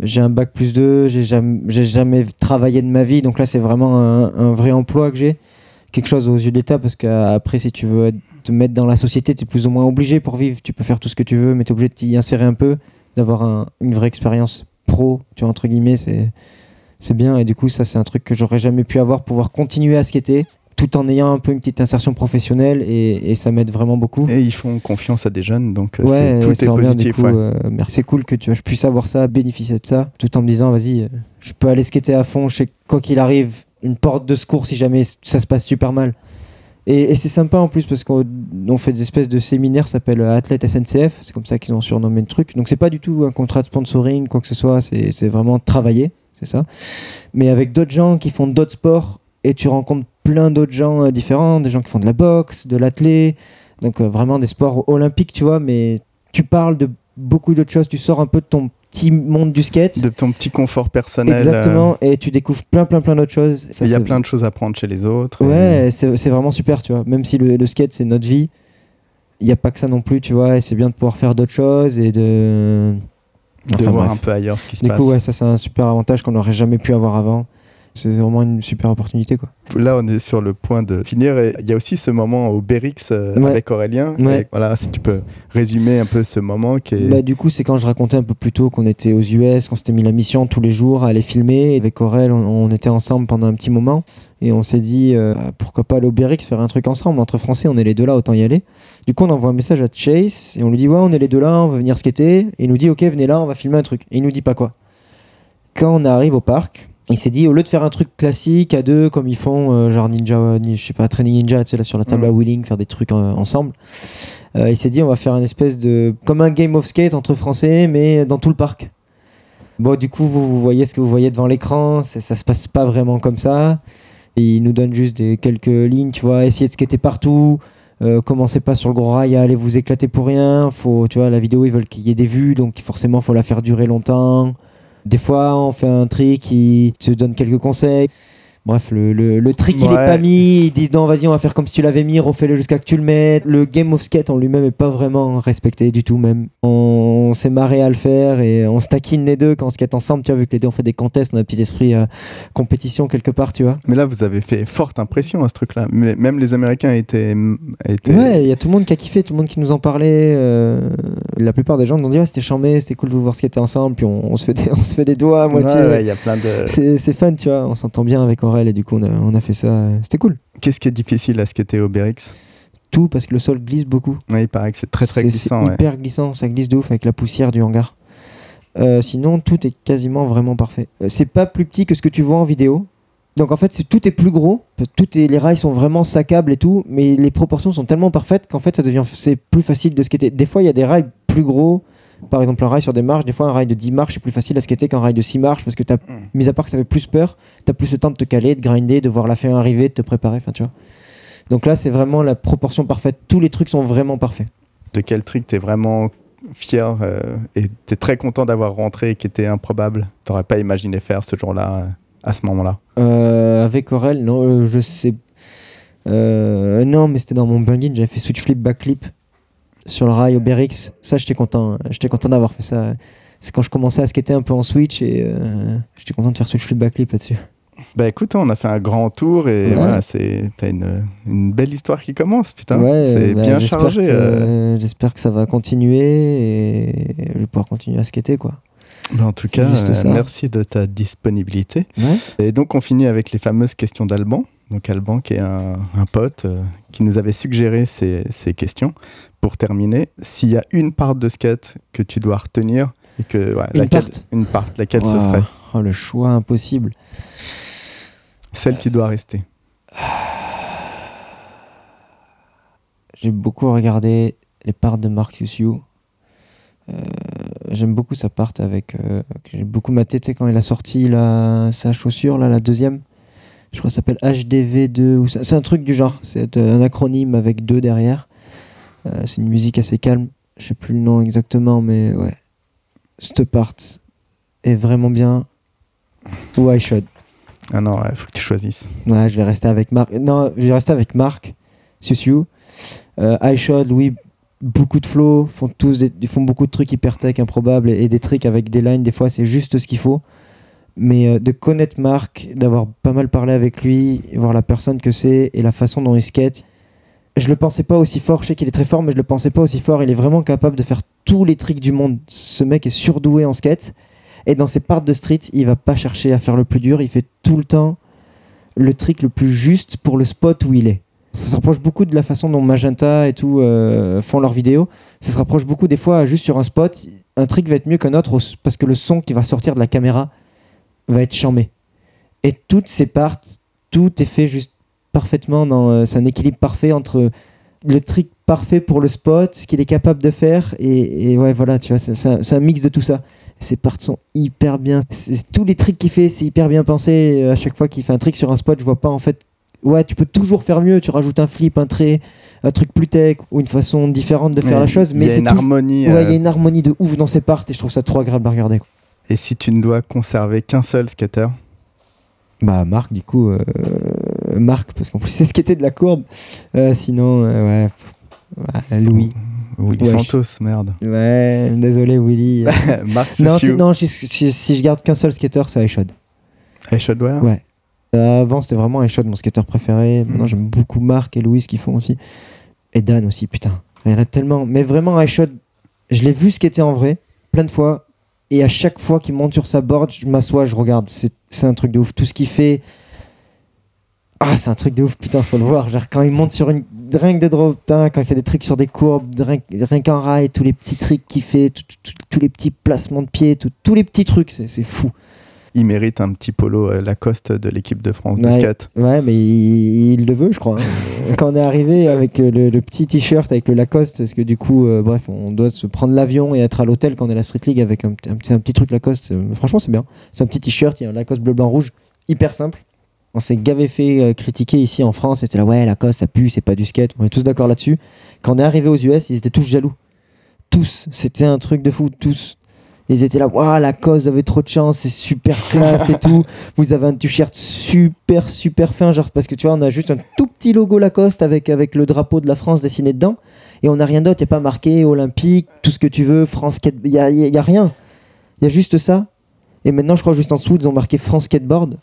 j'ai un bac plus 2, j'ai jamais, jamais travaillé de ma vie. Donc là, c'est vraiment un, vrai emploi que j'ai. Quelque chose aux yeux de l'État. Parce qu'après, si tu veux te mettre dans la société, tu es plus ou moins obligé pour vivre. Tu peux faire tout ce que tu veux, mais tu es obligé de t'y insérer un peu, d'avoir un- une vraie expérience pro, tu vois, entre guillemets. C'est c'est bien et du coup ça c'est un truc que j'aurais jamais pu avoir pouvoir continuer à skater tout en ayant un peu une petite insertion professionnelle et, et ça m'aide vraiment beaucoup Et ils font confiance à des jeunes, donc euh, ouais tout est positif. ouais. euh, merci c'est cool que tu je puisse avoir ça bénéficier de ça tout en me disant vas-y euh, je peux aller skater à fond je sais quoi qu'il arrive une porte de secours si jamais ça se passe super mal et, et c'est sympa en plus parce qu'on on fait des espèces de séminaires, ça s'appelle Athlète SNCF, c'est comme ça qu'ils ont surnommé le truc. Donc c'est pas du tout un contrat de sponsoring, quoi que ce soit, c'est vraiment travailler, c'est ça. Mais avec d'autres gens qui font d'autres sports et tu rencontres plein d'autres gens euh, différents, des gens qui font de la boxe, de l'athlé, donc euh, vraiment des sports olympiques, tu vois, mais tu parles de beaucoup d'autres choses, tu sors un peu de ton petit monde du skate. De ton petit confort personnel. euh, Exactement, et tu découvres plein plein plein d'autres choses. Il y a plein de choses à prendre chez les autres. Ouais, c'est c'est vraiment super, tu vois. Même si le, le skate, c'est notre vie, il n'y a pas que ça non plus, tu vois. Et c'est bien de pouvoir faire d'autres choses et de. de voir bref. un peu ailleurs ce qui se Du passe. coup, ouais, ça, c'est un super avantage qu'on n'aurait jamais pu avoir avant. C'est vraiment une super opportunité, quoi. Là, on est sur le point de finir. Et il y a aussi ce moment au Berix euh, Ouais. avec Aurélien. Ouais. Et voilà, si tu peux résumer un peu ce moment qui est. Bah, du coup, c'est quand je racontais un peu plus tôt qu'on était aux US, qu'on s'était mis la mission tous les jours à aller filmer. Et avec Aurel, on, on était ensemble pendant un petit moment. Et on s'est dit, euh, pourquoi pas aller au Berix faire un truc ensemble. Entre Français, on est les deux là, autant y aller. Du coup, on envoie un message à Chase et on lui dit, ouais, on est les deux là, on veut venir skater. Et il nous dit, ok, venez là, on va filmer un truc. Et il nous dit pas quoi. Quand on arrive au parc, il s'est dit, au lieu de faire un truc classique à deux, comme ils font, euh, genre Ninja, ni- je sais pas, Training Ninja, tu sais, là sur la table Mm. à wheeling, faire des trucs ensemble, euh, il s'est dit, on va faire une espèce de. comme un game of skate entre Français, mais dans tout le parc. Bon, du coup, vous, vous voyez ce que vous voyez devant l'écran, ça se passe pas vraiment comme ça. Et il nous donne juste des, quelques lignes, tu vois, essayez de skater partout. Euh, commencez pas sur le gros rail à aller vous éclater pour rien. Faut, tu vois, la vidéo, ils veulent qu'il y ait des vues, donc forcément, faut la faire durer longtemps. Des fois, on fait un trick qui te donne quelques conseils. Bref, le, le, le trick, il est Ouais. pas mis. Ils disent non, vas-y, on va faire comme si tu l'avais mis, refais-le jusqu'à que tu le mettes. Le game of skate en lui-même est pas vraiment respecté du tout, même. On, s'est marré à le faire et on se taquine les deux quand on skate ensemble, tu vois, vu que les deux on fait des contests, on a un petit esprit euh, compétition quelque part, tu vois. Mais là, vous avez fait forte impression à ce truc-là. Même les Américains étaient. étaient... Ouais, il y a tout le monde qui a kiffé, tout le monde qui nous en parlait. euh, la plupart des gens nous ont dit, ouais, c'était charmé, c'était cool de vous voir skater ensemble, puis on, on se, fait des, on se fait des doigts à Ouais, moitié. ouais, il y a plein de. C'est c'est fun, tu vois, on s'entend bien avec Aurel et du coup on a, on a fait ça, c'était cool. Qu'est-ce qui est difficile à skater au BRX Tout parce que le sol glisse beaucoup. Ouais, il paraît que c'est très très glissant. C'est ouais. hyper glissant, ça glisse de ouf avec la poussière du hangar. Euh, sinon, tout est quasiment vraiment parfait. Euh, C'est pas plus petit que ce que tu vois en vidéo. Donc en fait, tout est plus gros. Tout est, les rails sont vraiment saccables et tout, mais les proportions sont tellement parfaites qu'en fait, ça devient c'est plus facile de skater. Des fois, il y a des rails plus gros. Par exemple, un rail sur des marches. Des fois, un rail de 10 marches est plus facile à skater qu'un rail de 6 marches parce que t'as, mis à part que ça fait plus peur, t'as plus le temps de te caler, de grinder, de voir la fin arriver, de te préparer. Enfin, tu vois. Donc là, c'est vraiment la proportion parfaite. Tous les trucs sont vraiment parfaits. De quel trick t'es vraiment fier euh, et t'es très content d'avoir rentré et qui était improbable? T'aurais pas imaginé faire ce jour-là, euh, à ce moment-là? Euh, avec Aurel, non, je sais. Non, mais c'était dans mon bungee, j'avais fait switch flip backflip sur le rail au BRX. Ça, j'étais content. hein. J'étais content d'avoir fait ça. C'est quand je commençais à skater un peu en switch et euh, j'étais content de faire switch flip backflip là-dessus. Bah écoute, on a fait un grand tour et Ouais. voilà, c'est t'as une, une belle histoire qui commence, putain. Ouais, c'est bah, bien chargé. que- euh. J'espère que ça va continuer et je vais pouvoir continuer à skater quoi. Bah, en tout cas, euh, merci de ta disponibilité. Ouais. Et donc on finit avec les fameuses questions d'Alban. Donc Alban qui est un, un pote euh, qui nous avait suggéré ces, ces questions. Pour terminer, s'il y a une part de skate que tu dois retenir et que ouais, Une laquelle, part une part, laquelle ce Ouah, serait oh, le choix impossible. Celle qui doit rester. J'ai beaucoup regardé les parts de Mark Yusiu. Euh, J'aime beaucoup sa part avec. euh, J'ai beaucoup maté, quand il a sorti la, sa chaussure, là, la deuxième. Je crois que ça s'appelle HDV2. ou ça- C'est un truc du genre. C'est un acronyme avec deux derrière. Euh, C'est une musique assez calme. Je sais plus le nom exactement, mais ouais. Cette part est vraiment bien. Ou I Should. Ah non, il faut que tu choisisses. Ouais, je vais rester avec Marc. Non, je vais rester avec Marc, Susiu. Euh, iShot, oui, beaucoup de flow, font tous des- ils font beaucoup de trucs hyper tech improbables et, et des tricks avec des lines. Des fois, c'est juste ce qu'il faut. Mais euh, de connaître Marc, d'avoir pas mal parlé avec lui, voir la personne que c'est et la façon dont il skate, je le pensais pas aussi fort. Je sais qu'il est très fort, mais je le pensais pas aussi fort. Il est vraiment capable de faire tous les tricks du monde. Ce mec est surdoué en skate. Et dans ses parts de street, il va pas chercher à faire le plus dur. Il fait tout le temps le trick le plus juste pour le spot où il est. Ça se rapproche beaucoup de la façon dont Magenta et tout euh, font leurs vidéos. Ça se rapproche beaucoup des fois juste sur un spot. Un trick va être mieux qu'un autre au- parce que le son qui va sortir de la caméra va être chambé. Et toutes ces parts, tout est fait juste parfaitement dans. euh, c'est un équilibre parfait entre le trick parfait pour le spot, ce qu'il est capable de faire. Et, et ouais, voilà, tu vois, c'est c'est un, c'est un mix de tout ça. Ces parts sont hyper bien. C'est- Tous les tricks qu'il fait, c'est hyper bien pensé. Euh, À chaque fois qu'il fait un trick sur un spot, je vois pas en fait. Ouais, tu peux toujours faire mieux. Tu rajoutes un flip, un trait, un truc plus tech ou une façon différente de faire la chose. il Mais y a c'est une tout- harmonie. Ouais, il y euh, a une harmonie de ouf dans ses parts et je trouve ça trop agréable à regarder. quoi. Et si tu ne dois conserver qu'un seul skater? Bah, Marc, du coup, euh, Marc, parce qu'en plus, c'est ce qui était de la courbe. Euh, sinon, euh, ouais, ouais, Louis. Willy Ouais, Santos, merde. Ouais, désolé, Willy. Marc non, si, non si, si- si je garde qu'un seul skater, c'est iShod. Hey, Shotware Ouais. Euh, avant, c'était vraiment iShod, mon skater préféré. Maintenant, Mm. j'aime beaucoup Marc et Louis qui font aussi. Et Dan aussi, putain. Il y en a tellement. Mais vraiment, iShod, je l'ai vu skater en vrai, plein de fois. Et à chaque fois qu'il monte sur sa board, je m'assois, je regarde. C'est c'est un truc de ouf. Tout ce qu'il fait. Ah, c'est un truc de ouf, putain, faut le voir. Genre, quand il monte sur une. Rien que de drop, putain, quand il fait des tricks sur des courbes, rien, qu'en rail, tous les petits tricks qu'il fait, tout- tout- tous les petits placements de pied, tout- tous les petits trucs, c'est c'est fou. Il mérite un petit polo euh, Lacoste de l'équipe de France de skate. Ouais, mais il, il le veut, je crois. hein. Quand on est arrivé avec euh, le, le petit t-shirt avec le Lacoste, parce que du coup, euh, bref, on doit se prendre l'avion et être à l'hôtel quand on est à la Street League avec un, petit- un petit, un petit truc Lacoste. franchement, c'est bien. C'est un petit t-shirt, il y a un Lacoste bleu, blanc, rouge, hyper simple. On s'est gavé fait euh, critiquer ici en France. C'était là, ouais, Lacoste, ça pue, c'est pas du skate. On est tous d'accord là-dessus. Quand on est arrivé aux US, ils étaient tous jaloux. Tous. C'était un truc de fou, tous. Ils étaient là, waouh, la cause, vous avez trop de chance, c'est super classe et tout. Vous avez un t-shirt super, super fin, genre, parce que tu vois, on a juste un tout petit logo Lacoste avec, avec le drapeau de la France dessiné dedans. Et on n'a rien d'autre, il n'y a pas marqué Olympique, tout ce que tu veux, France Skate, il n'y a, y a rien. Il y a juste ça. Et maintenant, je crois juste en dessous, ils ont marqué France Skateboard.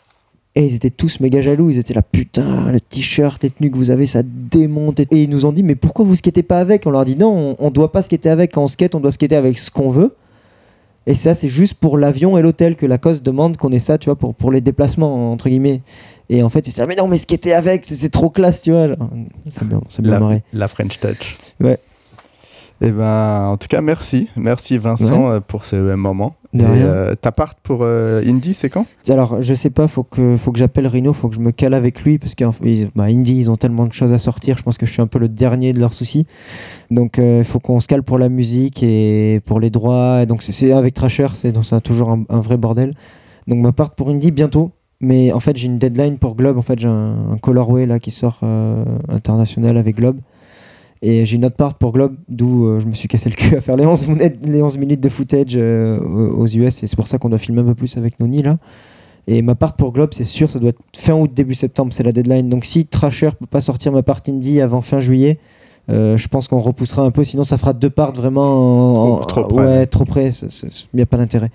Et ils étaient tous méga jaloux. Ils étaient là, putain, le t-shirt, les tenues que vous avez, ça démonte. Et ils nous ont dit, mais pourquoi vous skatez pas avec? On leur a dit, non, on, on doit pas skater avec. Quand on skate, on doit skater avec ce qu'on veut. Et ça, c'est juste pour l'avion et l'hôtel que Lacoste demande qu'on ait ça, tu vois, pour, pour les déplacements, entre guillemets. Et en fait, ils là, mais non, mais skater avec, c'est- trop classe, tu vois. C'est bien, c'est bien La, marré. la French Touch. Ouais. Et ben, en tout cas, merci. Merci Vincent euh, pour ce moment. Et, euh, ta part pour euh, Indie, c'est quand? Alors, je sais pas, faut que, faut que j'appelle Rino, faut que je me cale avec lui, parce qu'en ils- bah, Indie, ils ont tellement de choses à sortir, je pense que je suis un peu le dernier de leurs soucis. Donc, euh, il faut qu'on se cale pour la musique et pour les droits. Et donc, c'est- avec Trasher, c'est toujours un, un vrai bordel. Donc, ma part pour Indie bientôt. Mais en fait, j'ai une deadline pour Globe. En fait, j'ai un, un colorway là qui sort international avec Globe. Et j'ai une autre part pour Globe, d'où euh, je me suis cassé le cul à faire les 11 minutes, les 11 minutes de footage euh, aux US. Et c'est pour ça qu'on doit filmer un peu plus avec Noni là. Et ma part pour Globe, c'est sûr, ça doit être fin août, début septembre, c'est la deadline. Donc si Trasher peut pas sortir ma part indie avant fin juillet, euh, je pense qu'on repoussera un peu. Sinon, ça fera deux parts vraiment en, Trop- trop près. Ouais, trop près. Il n'y a pas d'intérêt.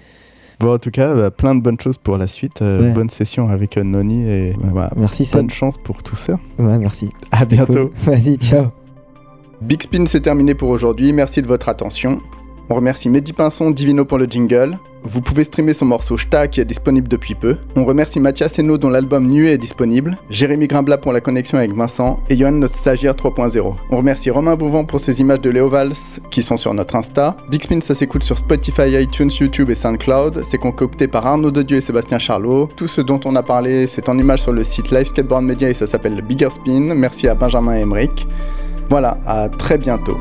Bon, en tout cas, bah, plein de bonnes choses pour la suite. Euh, Ouais. Bonne session avec euh, Noni et bah, voilà. Merci Sam. bonne chance pour tout ça. Ouais, merci. À bientôt. cool. Vas-y, ciao. Big Spin, c'est terminé pour aujourd'hui. Merci de votre attention. On remercie Mehdi Pinson, Divino pour le jingle. Vous pouvez streamer son morceau Shta qui est disponible depuis peu. On remercie Mathias Eno dont l'album Nuée est disponible. Jérémy Grimblat pour la connexion avec Vincent. Et Johan notre stagiaire 3.0. On remercie Romain Bouvant pour ses images de Léo Valls qui sont sur notre Insta. Big Spin ça s'écoute sur Spotify, iTunes, YouTube et SoundCloud. C'est concocté par Arnaud Dedieu et Sébastien Charlot. Tout ce dont on a parlé c'est en image sur le site Live Skateboard Media et ça s'appelle Bigger Spin. Merci à Benjamin et Emeric. Voilà, à très bientôt.